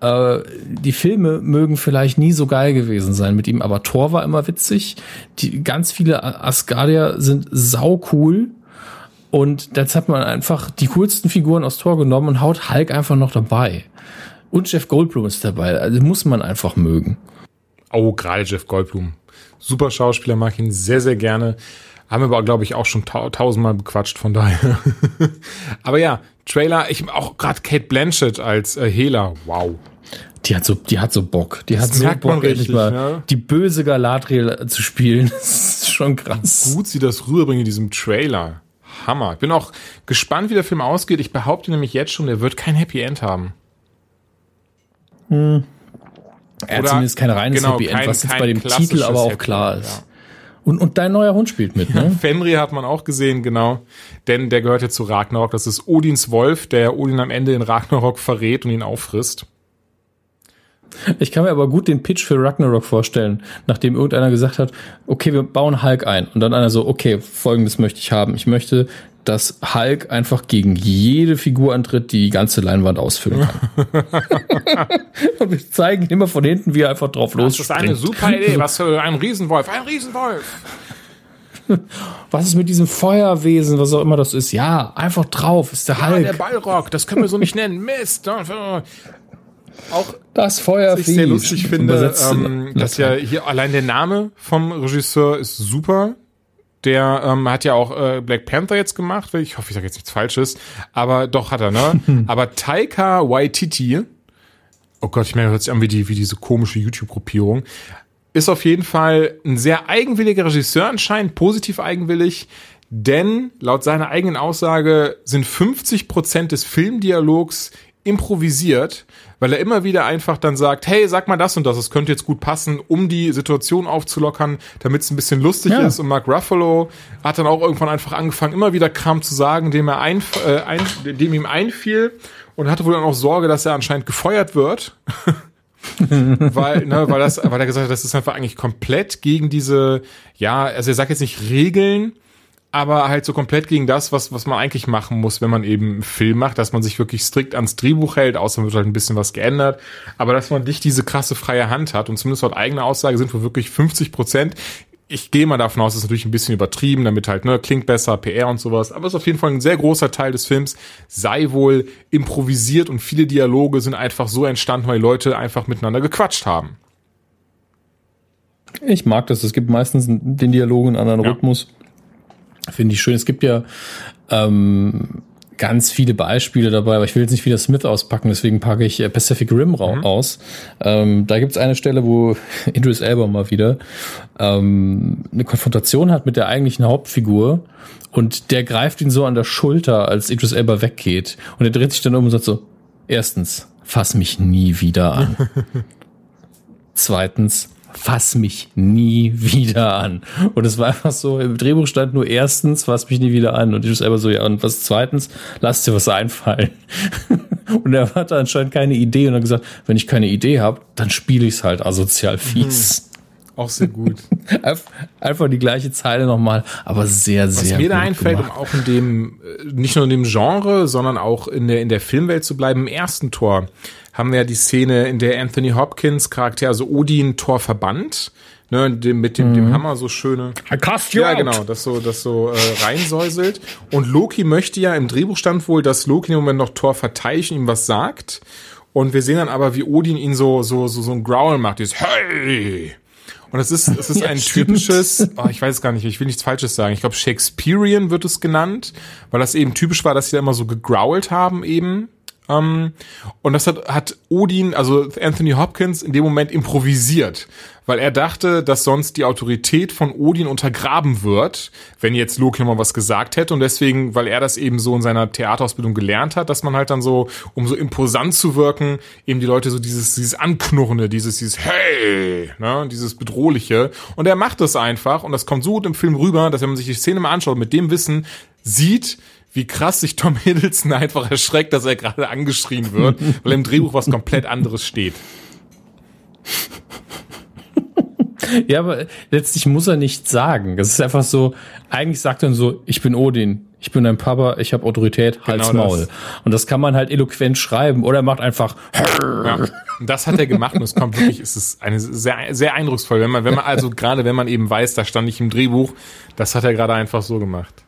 [SPEAKER 1] Äh, die Filme mögen vielleicht nie so geil gewesen sein mit ihm, aber Thor war immer witzig. Die, ganz viele Asgardier sind sau cool. Und jetzt hat man einfach die coolsten Figuren aus Thor genommen und haut Hulk einfach noch dabei. Und Jeff Goldblum ist dabei. Also muss man einfach mögen.
[SPEAKER 2] Oh, gerade Jeff Goldblum. Super Schauspieler, mag ihn sehr, sehr gerne. Haben wir aber, glaube ich, auch schon ta tausendmal bequatscht, von daher. aber ja, Trailer, ich auch gerade Kate Blanchett als äh, Hela, wow.
[SPEAKER 1] Die hat so, die hat so Bock. Die das hat so Bock, richtig, mal ja. die böse Galadriel zu spielen. Das ist schon krass.
[SPEAKER 2] Wie gut sie das rüberbringen in diesem Trailer. Hammer. Ich bin auch gespannt, wie der Film ausgeht. Ich behaupte nämlich jetzt schon, der wird kein Happy End haben.
[SPEAKER 1] Hm. Er hat zumindest kein reines genau, Happy End, was jetzt bei dem Titel aber auch klar ist. Ja. Und, und dein neuer Hund spielt mit, ne?
[SPEAKER 2] Fenrir hat man auch gesehen, genau. Denn der gehört ja zu Ragnarok. Das ist Odins Wolf, der Odin am Ende in Ragnarok verrät und ihn auffrisst.
[SPEAKER 1] Ich kann mir aber gut den Pitch für Ragnarok vorstellen, nachdem irgendeiner gesagt hat, okay, wir bauen Hulk ein. Und dann einer so, okay, folgendes möchte ich haben. Ich möchte, dass Hulk einfach gegen jede Figur antritt, die die ganze Leinwand ausfüllen kann. und wir zeigen immer von hinten, wie er einfach drauf los. Das
[SPEAKER 2] ist eine super Idee. Was für ein Riesenwolf. Ein Riesenwolf.
[SPEAKER 1] Was ist mit diesem Feuerwesen, was auch immer das ist? Ja, einfach drauf, ist der ja, Hulk.
[SPEAKER 2] der Ballrock, das können wir so nicht nennen. Mist.
[SPEAKER 1] Auch das Feuer, was
[SPEAKER 2] ich sehr lustig finde, ähm, dass ja hier allein der Name vom Regisseur ist super. Der ähm, hat ja auch äh, Black Panther jetzt gemacht. Ich hoffe, ich sage jetzt nichts Falsches. Aber doch hat er, ne? aber Taika Waititi, oh Gott, ich meine, hört sich an wie, die, wie diese komische YouTube-Gruppierung, ist auf jeden Fall ein sehr eigenwilliger Regisseur anscheinend, positiv eigenwillig. Denn laut seiner eigenen Aussage sind 50 Prozent des Filmdialogs improvisiert, weil er immer wieder einfach dann sagt, hey, sag mal das und das, es könnte jetzt gut passen, um die Situation aufzulockern, damit es ein bisschen lustig ja. ist. Und Mark Ruffalo hat dann auch irgendwann einfach angefangen, immer wieder Kram zu sagen, dem er ein, äh, ein, dem ihm einfiel und hatte wohl dann auch Sorge, dass er anscheinend gefeuert wird. weil, ne, weil das, weil er gesagt hat, das ist einfach eigentlich komplett gegen diese, ja, also er sagt jetzt nicht Regeln, aber halt so komplett gegen das, was, was man eigentlich machen muss, wenn man eben einen Film macht, dass man sich wirklich strikt ans Drehbuch hält, außer wird halt ein bisschen was geändert, aber dass man nicht diese krasse freie Hand hat und zumindest laut eigener Aussage sind wir wirklich 50 Prozent. Ich gehe mal davon aus, das ist natürlich ein bisschen übertrieben, damit halt, ne, klingt besser, PR und sowas, aber es ist auf jeden Fall ein sehr großer Teil des Films, sei wohl improvisiert und viele Dialoge sind einfach so entstanden, weil Leute einfach miteinander gequatscht haben.
[SPEAKER 1] Ich mag das. Es gibt meistens den Dialogen einen anderen ja. Rhythmus. Finde ich schön. Es gibt ja ähm, ganz viele Beispiele dabei, aber ich will jetzt nicht wieder Smith auspacken, deswegen packe ich äh, Pacific Rim mhm. aus. Ähm, da gibt es eine Stelle, wo Idris Elba mal wieder ähm, eine Konfrontation hat mit der eigentlichen Hauptfigur und der greift ihn so an der Schulter, als Idris Elba weggeht und er dreht sich dann um und sagt so, erstens, fass mich nie wieder an. Zweitens, fass mich nie wieder an. Und es war einfach so, im Drehbuch stand nur erstens, fass mich nie wieder an. Und ich war selber so, ja, und was zweitens, lass dir was einfallen. und er hatte anscheinend keine Idee und hat gesagt, wenn ich keine Idee habe, dann spiele ich es halt asozial fies. Mhm.
[SPEAKER 2] Auch sehr gut.
[SPEAKER 1] Einfach die gleiche Zeile nochmal, aber sehr, sehr.
[SPEAKER 2] Was mir da einfällt, gemacht. um auch in dem, äh, nicht nur in dem Genre, sondern auch in der, in der Filmwelt zu bleiben, im ersten Tor haben wir ja die Szene, in der Anthony Hopkins Charakter, also Odin, Tor verbannt. Ne, dem, mit dem, mhm. dem Hammer so schöne. Ja, out. genau, das so, das so äh, reinsäuselt. Und Loki möchte ja im Drehbuch stand wohl, dass Loki im Moment noch Thor verteidigt und ihm was sagt. Und wir sehen dann aber, wie Odin ihn so, so, so, so ein Growl macht, dieses Hey! Und es ist, es ist ja, ein stimmt. typisches, oh, ich weiß gar nicht, ich will nichts Falsches sagen. Ich glaube, Shakespearean wird es genannt, weil das eben typisch war, dass sie da immer so gegrowlt haben eben ähm, und das hat, hat Odin, also Anthony Hopkins, in dem Moment improvisiert, weil er dachte, dass sonst die Autorität von Odin untergraben wird, wenn jetzt Loki mal was gesagt hätte. Und deswegen, weil er das eben so in seiner Theaterausbildung gelernt hat, dass man halt dann so, um so imposant zu wirken, eben die Leute so dieses, dieses Anknurrende, dieses, dieses Hey, ne, dieses Bedrohliche. Und er macht das einfach und das kommt so gut im Film rüber, dass wenn man sich die Szene mal anschaut, mit dem Wissen sieht, wie krass sich Tom Hiddleston einfach erschreckt, dass er gerade angeschrien wird, weil im Drehbuch was komplett anderes steht.
[SPEAKER 1] Ja, aber letztlich muss er nichts sagen. Das ist einfach so, eigentlich sagt er so, ich bin Odin, ich bin dein Papa, ich habe Autorität, Hals genau Maul. Das. Und das kann man halt eloquent schreiben oder er macht einfach.
[SPEAKER 2] Ja, das hat er gemacht und es kommt wirklich, es ist eine sehr, sehr eindrucksvoll, wenn man, wenn man also gerade wenn man eben weiß, da stand nicht im Drehbuch, das hat er gerade einfach so gemacht.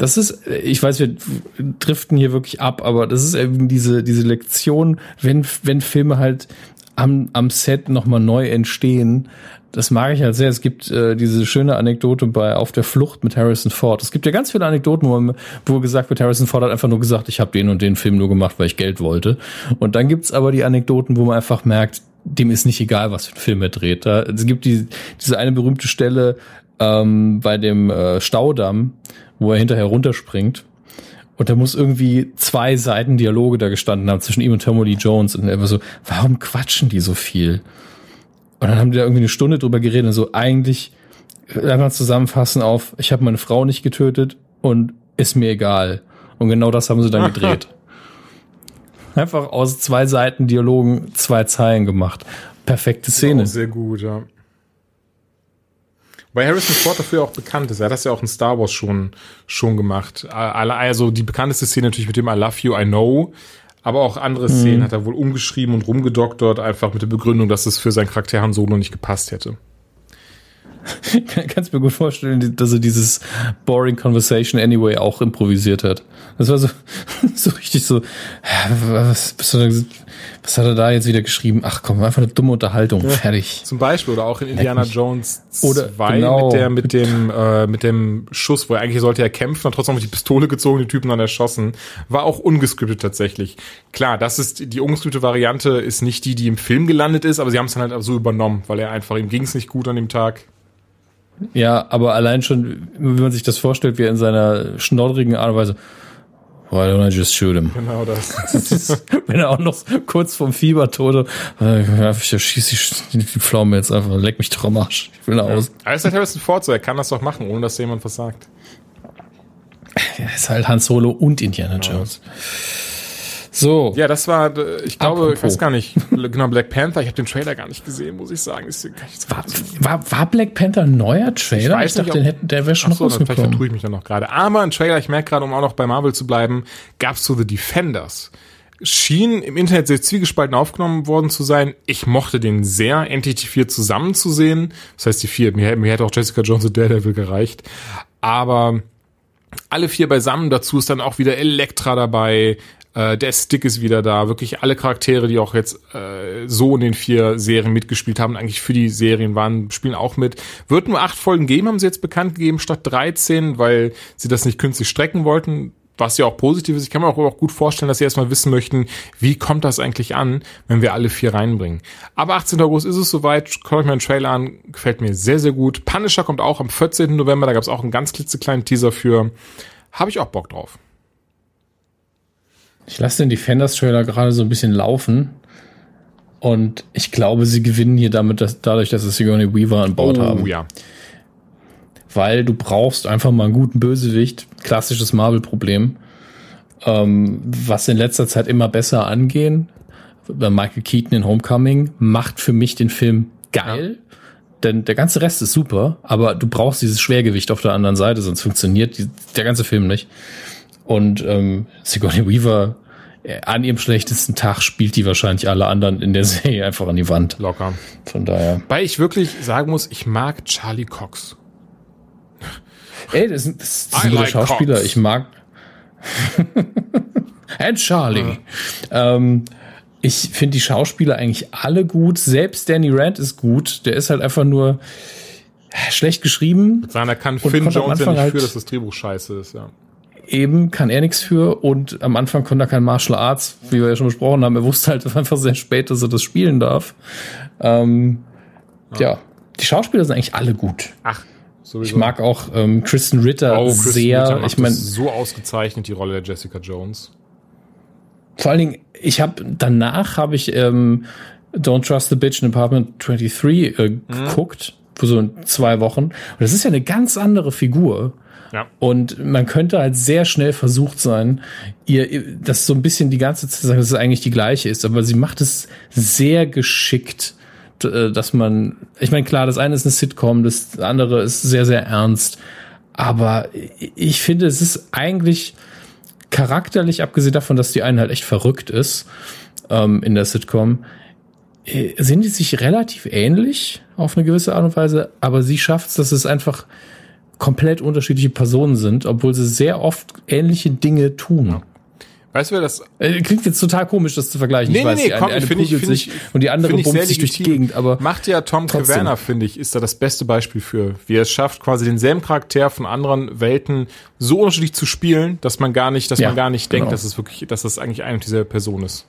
[SPEAKER 1] Das ist, ich weiß, wir driften hier wirklich ab, aber das ist eben diese, diese Lektion, wenn, wenn Filme halt am, am Set nochmal neu entstehen, das mag ich halt sehr. Es gibt äh, diese schöne Anekdote bei Auf der Flucht mit Harrison Ford. Es gibt ja ganz viele Anekdoten, wo, wo gesagt wird, Harrison Ford hat einfach nur gesagt, ich habe den und den Film nur gemacht, weil ich Geld wollte. Und dann gibt's aber die Anekdoten, wo man einfach merkt, dem ist nicht egal, was für ein Film er dreht. Da, es gibt die, diese eine berühmte Stelle ähm, bei dem äh, Staudamm, wo er hinterher runterspringt. Und da muss irgendwie zwei Seiten Dialoge da gestanden haben zwischen ihm und Tommy Lee Jones. Und er war so, warum quatschen die so viel? Und dann haben die da irgendwie eine Stunde drüber geredet und so, eigentlich, einmal zusammenfassen auf, ich habe meine Frau nicht getötet und ist mir egal. Und genau das haben sie dann gedreht. Einfach aus zwei Seiten Dialogen zwei Zeilen gemacht. Perfekte Szene.
[SPEAKER 2] sehr gut, ja. Weil Harrison Ford dafür auch bekannt ist. Er hat das ja auch in Star Wars schon, schon gemacht. Also die bekannteste Szene natürlich mit dem I love you, I know. Aber auch andere mhm. Szenen hat er wohl umgeschrieben und rumgedoktert, einfach mit der Begründung, dass es für seinen Charakter Han Solo nicht gepasst hätte.
[SPEAKER 1] Kannst mir gut vorstellen, dass er dieses Boring Conversation Anyway auch improvisiert hat. Das war so, so richtig so, was, was, hat er, was hat er da jetzt wieder geschrieben? Ach komm, einfach eine dumme Unterhaltung, ja, fertig.
[SPEAKER 2] Zum Beispiel, oder auch in Indiana Jones 2 genau. mit, der, mit, dem, äh, mit dem Schuss, wo er eigentlich sollte er kämpfen, hat trotzdem die Pistole gezogen, die Typen dann erschossen. War auch ungescriptet tatsächlich. Klar, das ist, die ungescriptete Variante ist nicht die, die im Film gelandet ist, aber sie haben es dann halt so übernommen, weil er einfach, ihm ging es nicht gut an dem Tag.
[SPEAKER 1] Ja, aber allein schon, wie man sich das vorstellt, wie er in seiner schnoddrigen Art und Weise, Why don't I just shoot him?
[SPEAKER 2] Genau das.
[SPEAKER 1] Wenn er auch noch kurz vom Fiebertode, äh, ich schieße die, die Pflaume jetzt einfach, leck mich doch am Arsch. Ich will nach Hause.
[SPEAKER 2] Aber es ist halt Harrison Ford so, er kann das doch machen, ohne dass jemand was sagt.
[SPEAKER 1] Er ist halt Han Solo und Indiana Jones. So.
[SPEAKER 2] Ja, das war, äh, ich glaube,
[SPEAKER 1] Apropos.
[SPEAKER 2] ich weiß gar nicht, genau, Black Panther, ich habe den Trailer gar nicht gesehen, muss ich sagen. Ich
[SPEAKER 1] War, war, war Black Panther ein neuer Trailer? Ich, dachte,
[SPEAKER 2] ob-
[SPEAKER 1] den hätten, der wäre schon
[SPEAKER 2] Ach so, dann vielleicht
[SPEAKER 1] rausgekommen.
[SPEAKER 2] vertue ich mich dann noch gerade. Aber ein Trailer, ich merke gerade, um auch noch bei Marvel zu bleiben, gab's zu The Defenders. Schien im Internet sehr zwiegespalten aufgenommen worden zu sein. Ich mochte den sehr, endlich die vier zusammen zu sehen. Das heißt, die vier, mir, mir hätte auch Jessica Jones und Daredevil gereicht. Aber alle vier beisammen, dazu ist dann auch wieder Elektra dabei, äh, der Stick ist wieder da, wirklich alle Charaktere, die auch jetzt äh, so in den vier Serien mitgespielt haben, eigentlich für die Serien waren, spielen auch mit. Wird nur acht Folgen geben, haben sie jetzt bekannt gegeben, statt 13, weil sie das nicht künstlich strecken wollten, was ja auch positiv ist. Ich kann mir auch, gut vorstellen, dass sie erstmal wissen möchten, wie kommt das eigentlich an, wenn wir alle vier reinbringen. Aber 18. August ist es soweit, schaut euch mal einen Trailer an, gefällt mir sehr, sehr gut. Punisher kommt auch am 14. November, da gab es auch einen ganz klitzekleinen Teaser für. Habe ich auch Bock drauf.
[SPEAKER 1] Ich lasse den Defenders-Trailer gerade so ein bisschen laufen. Und ich glaube, sie gewinnen hier damit, dass, dadurch, dass sie Sigourney Weaver an Bord haben.
[SPEAKER 2] Oh ja.
[SPEAKER 1] Weil du brauchst einfach mal einen guten Bösewicht. Klassisches Marvel-Problem. Ähm, was in letzter Zeit immer besser angehen. Bei Michael Keaton in Homecoming macht für mich den Film geil. Denn der ganze Rest ist super, aber du brauchst dieses Schwergewicht auf der anderen Seite, sonst funktioniert die, der ganze Film nicht. Und ähm, Sigourney Weaver an ihrem schlechtesten Tag spielt die wahrscheinlich alle anderen in der Serie einfach an die Wand.
[SPEAKER 2] Locker.
[SPEAKER 1] Von daher.
[SPEAKER 2] Weil ich wirklich sagen muss, ich mag Charlie Cox.
[SPEAKER 1] Ey, das sind, das
[SPEAKER 2] I
[SPEAKER 1] sind gute
[SPEAKER 2] like
[SPEAKER 1] Schauspieler.
[SPEAKER 2] Cops.
[SPEAKER 1] Ich mag. And Charlie. Ähm, ich finde die Schauspieler eigentlich alle gut. Selbst Danny Rand ist gut. Der ist halt einfach nur schlecht geschrieben.
[SPEAKER 2] Seiner kann Finn Jones ja
[SPEAKER 1] Anfang
[SPEAKER 2] nicht
[SPEAKER 1] halt-
[SPEAKER 2] für, dass das Drehbuch scheiße ist, ja.
[SPEAKER 1] Eben kann er nichts für. Und am Anfang konnte er kein Martial Arts, wie wir ja schon besprochen haben. Er wusste halt einfach sehr spät, dass er das spielen darf. Ähm, ja. die Schauspieler sind eigentlich alle gut.
[SPEAKER 2] Ach, sowieso.
[SPEAKER 1] Ich mag auch ähm, Kristen Ritter
[SPEAKER 2] oh, Kristen
[SPEAKER 1] sehr.
[SPEAKER 2] Ritter
[SPEAKER 1] ich meine,
[SPEAKER 2] so ausgezeichnet, die Rolle der Jessica Jones.
[SPEAKER 1] Vor allen Dingen, ich habe danach habe ich ähm, Don't Trust the Bitch in Apartment 23 äh, geguckt, für so zwei Wochen. Und das ist ja eine ganz andere Figur.
[SPEAKER 2] Ja.
[SPEAKER 1] Und man könnte halt sehr schnell versucht sein, ihr das so ein bisschen die ganze Zeit zu sagen, dass es eigentlich die gleiche ist. Aber sie macht es sehr geschickt, äh, dass man, ich meine, klar, das eine ist eine Sitcom, das andere ist sehr, sehr ernst. Aber ich finde, es ist eigentlich charakterlich, abgesehen davon, dass die eine halt echt verrückt ist ähm, in der Sitcom, äh, sind die sich relativ ähnlich auf eine gewisse Art und Weise, aber sie schafft es, dass es einfach komplett unterschiedliche Personen sind, obwohl sie sehr oft ähnliche Dinge tun.
[SPEAKER 2] Weißt du, wer das
[SPEAKER 1] Äh, Klingt jetzt total komisch, das zu vergleichen.
[SPEAKER 2] Nee,
[SPEAKER 1] ich
[SPEAKER 2] nee,
[SPEAKER 1] weiß,
[SPEAKER 2] nee,
[SPEAKER 1] eine,
[SPEAKER 2] komm,
[SPEAKER 1] eine
[SPEAKER 2] finde ich-
[SPEAKER 1] sich und die andere bumst sich durch die. Gegend, aber
[SPEAKER 2] macht ja Tom. Caverna, finde ich, ist da das beste Beispiel für, wie er es schafft, quasi denselben Charakter von anderen Welten so unterschiedlich zu spielen, dass man gar nicht, dass
[SPEAKER 1] Ja,
[SPEAKER 2] man gar nicht denkt,
[SPEAKER 1] genau.
[SPEAKER 2] dass es wirklich, dass das eigentlich eine und dieselbe Person ist.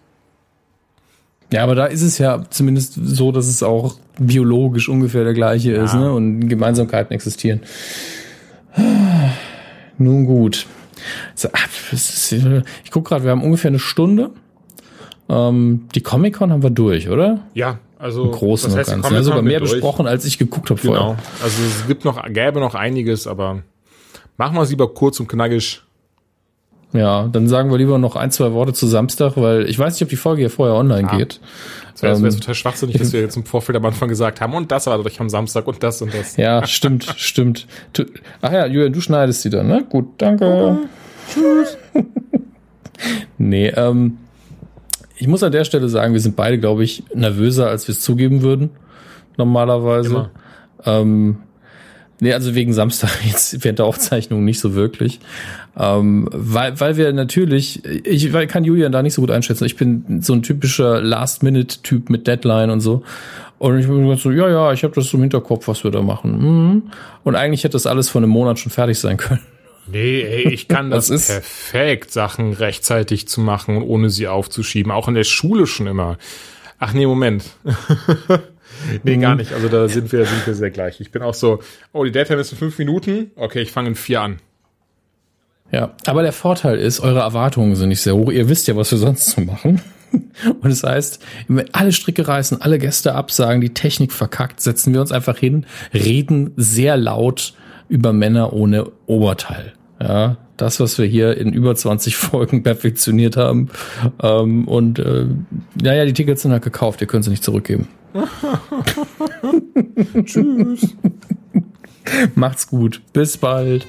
[SPEAKER 1] Ja, aber da ist es ja zumindest so, dass es auch biologisch ungefähr der gleiche ist, ne? Und Gemeinsamkeiten existieren. Nun gut. Ah, Ich guck gerade, wir haben ungefähr eine Stunde. Ähm, die Comic-Con haben wir durch, oder?
[SPEAKER 2] Ja, also
[SPEAKER 1] Im Großen
[SPEAKER 2] das
[SPEAKER 1] und
[SPEAKER 2] heißt,
[SPEAKER 1] Ganzen. Ja, sogar mehr
[SPEAKER 2] durch.
[SPEAKER 1] besprochen, als ich geguckt habe vorher.
[SPEAKER 2] Genau. Also es gibt noch, gäbe noch einiges, aber machen wir es lieber kurz und knackig.
[SPEAKER 1] Ja, dann sagen wir lieber noch ein, zwei Worte zu Samstag, weil ich weiß nicht, ob die Folge hier vorher online
[SPEAKER 2] Ja.
[SPEAKER 1] geht.
[SPEAKER 2] Es wäre
[SPEAKER 1] Ähm,
[SPEAKER 2] total schwachsinnig, dass wir jetzt im Vorfeld am Anfang gesagt haben, und das war durch am Samstag und das und das.
[SPEAKER 1] Ja, stimmt, stimmt. Ach ja, Julian, du schneidest die dann, ne? Gut, danke. Tschüss. nee, ähm, ich muss an der Stelle sagen, wir sind beide, glaube ich, nervöser, als wir es zugeben würden. Normalerweise.
[SPEAKER 2] Immer.
[SPEAKER 1] Ähm, nee, also wegen Samstag jetzt während der Aufzeichnung nicht so wirklich. Ähm, weil, weil wir natürlich, ich weil- kann Julian da nicht so gut einschätzen. Ich bin so ein typischer Last-Minute-Typ mit Deadline und so. Und ich bin so, ja, ja, ich habe das so im Hinterkopf, was wir da machen. Mhm. Und eigentlich hätte das alles vor einem Monat schon fertig sein können.
[SPEAKER 2] Nee, ey, ich kann das,
[SPEAKER 1] Das ist-
[SPEAKER 2] perfekt, Sachen rechtzeitig zu machen und ohne sie aufzuschieben. Auch in der Schule schon immer. Ach nee, Moment. nee, gar nicht. Also da sind wir, sind wir sehr gleich. Ich bin auch so, oh, die Deadline ist in fünf Minuten. Okay, ich fange in vier an.
[SPEAKER 1] Ja, aber der Vorteil ist, eure Erwartungen sind nicht sehr hoch. Ihr wisst ja, was wir sonst so machen. Und das heißt, wenn alle Stricke reißen, alle Gäste absagen, die Technik verkackt, setzen wir uns einfach hin, reden sehr laut über Männer ohne Oberteil. Ja, das, was wir hier in über 20 Folgen perfektioniert haben. Ähm, und äh, naja, die Tickets sind halt gekauft, ihr könnt sie nicht zurückgeben. Tschüss. Macht's gut. Bis bald.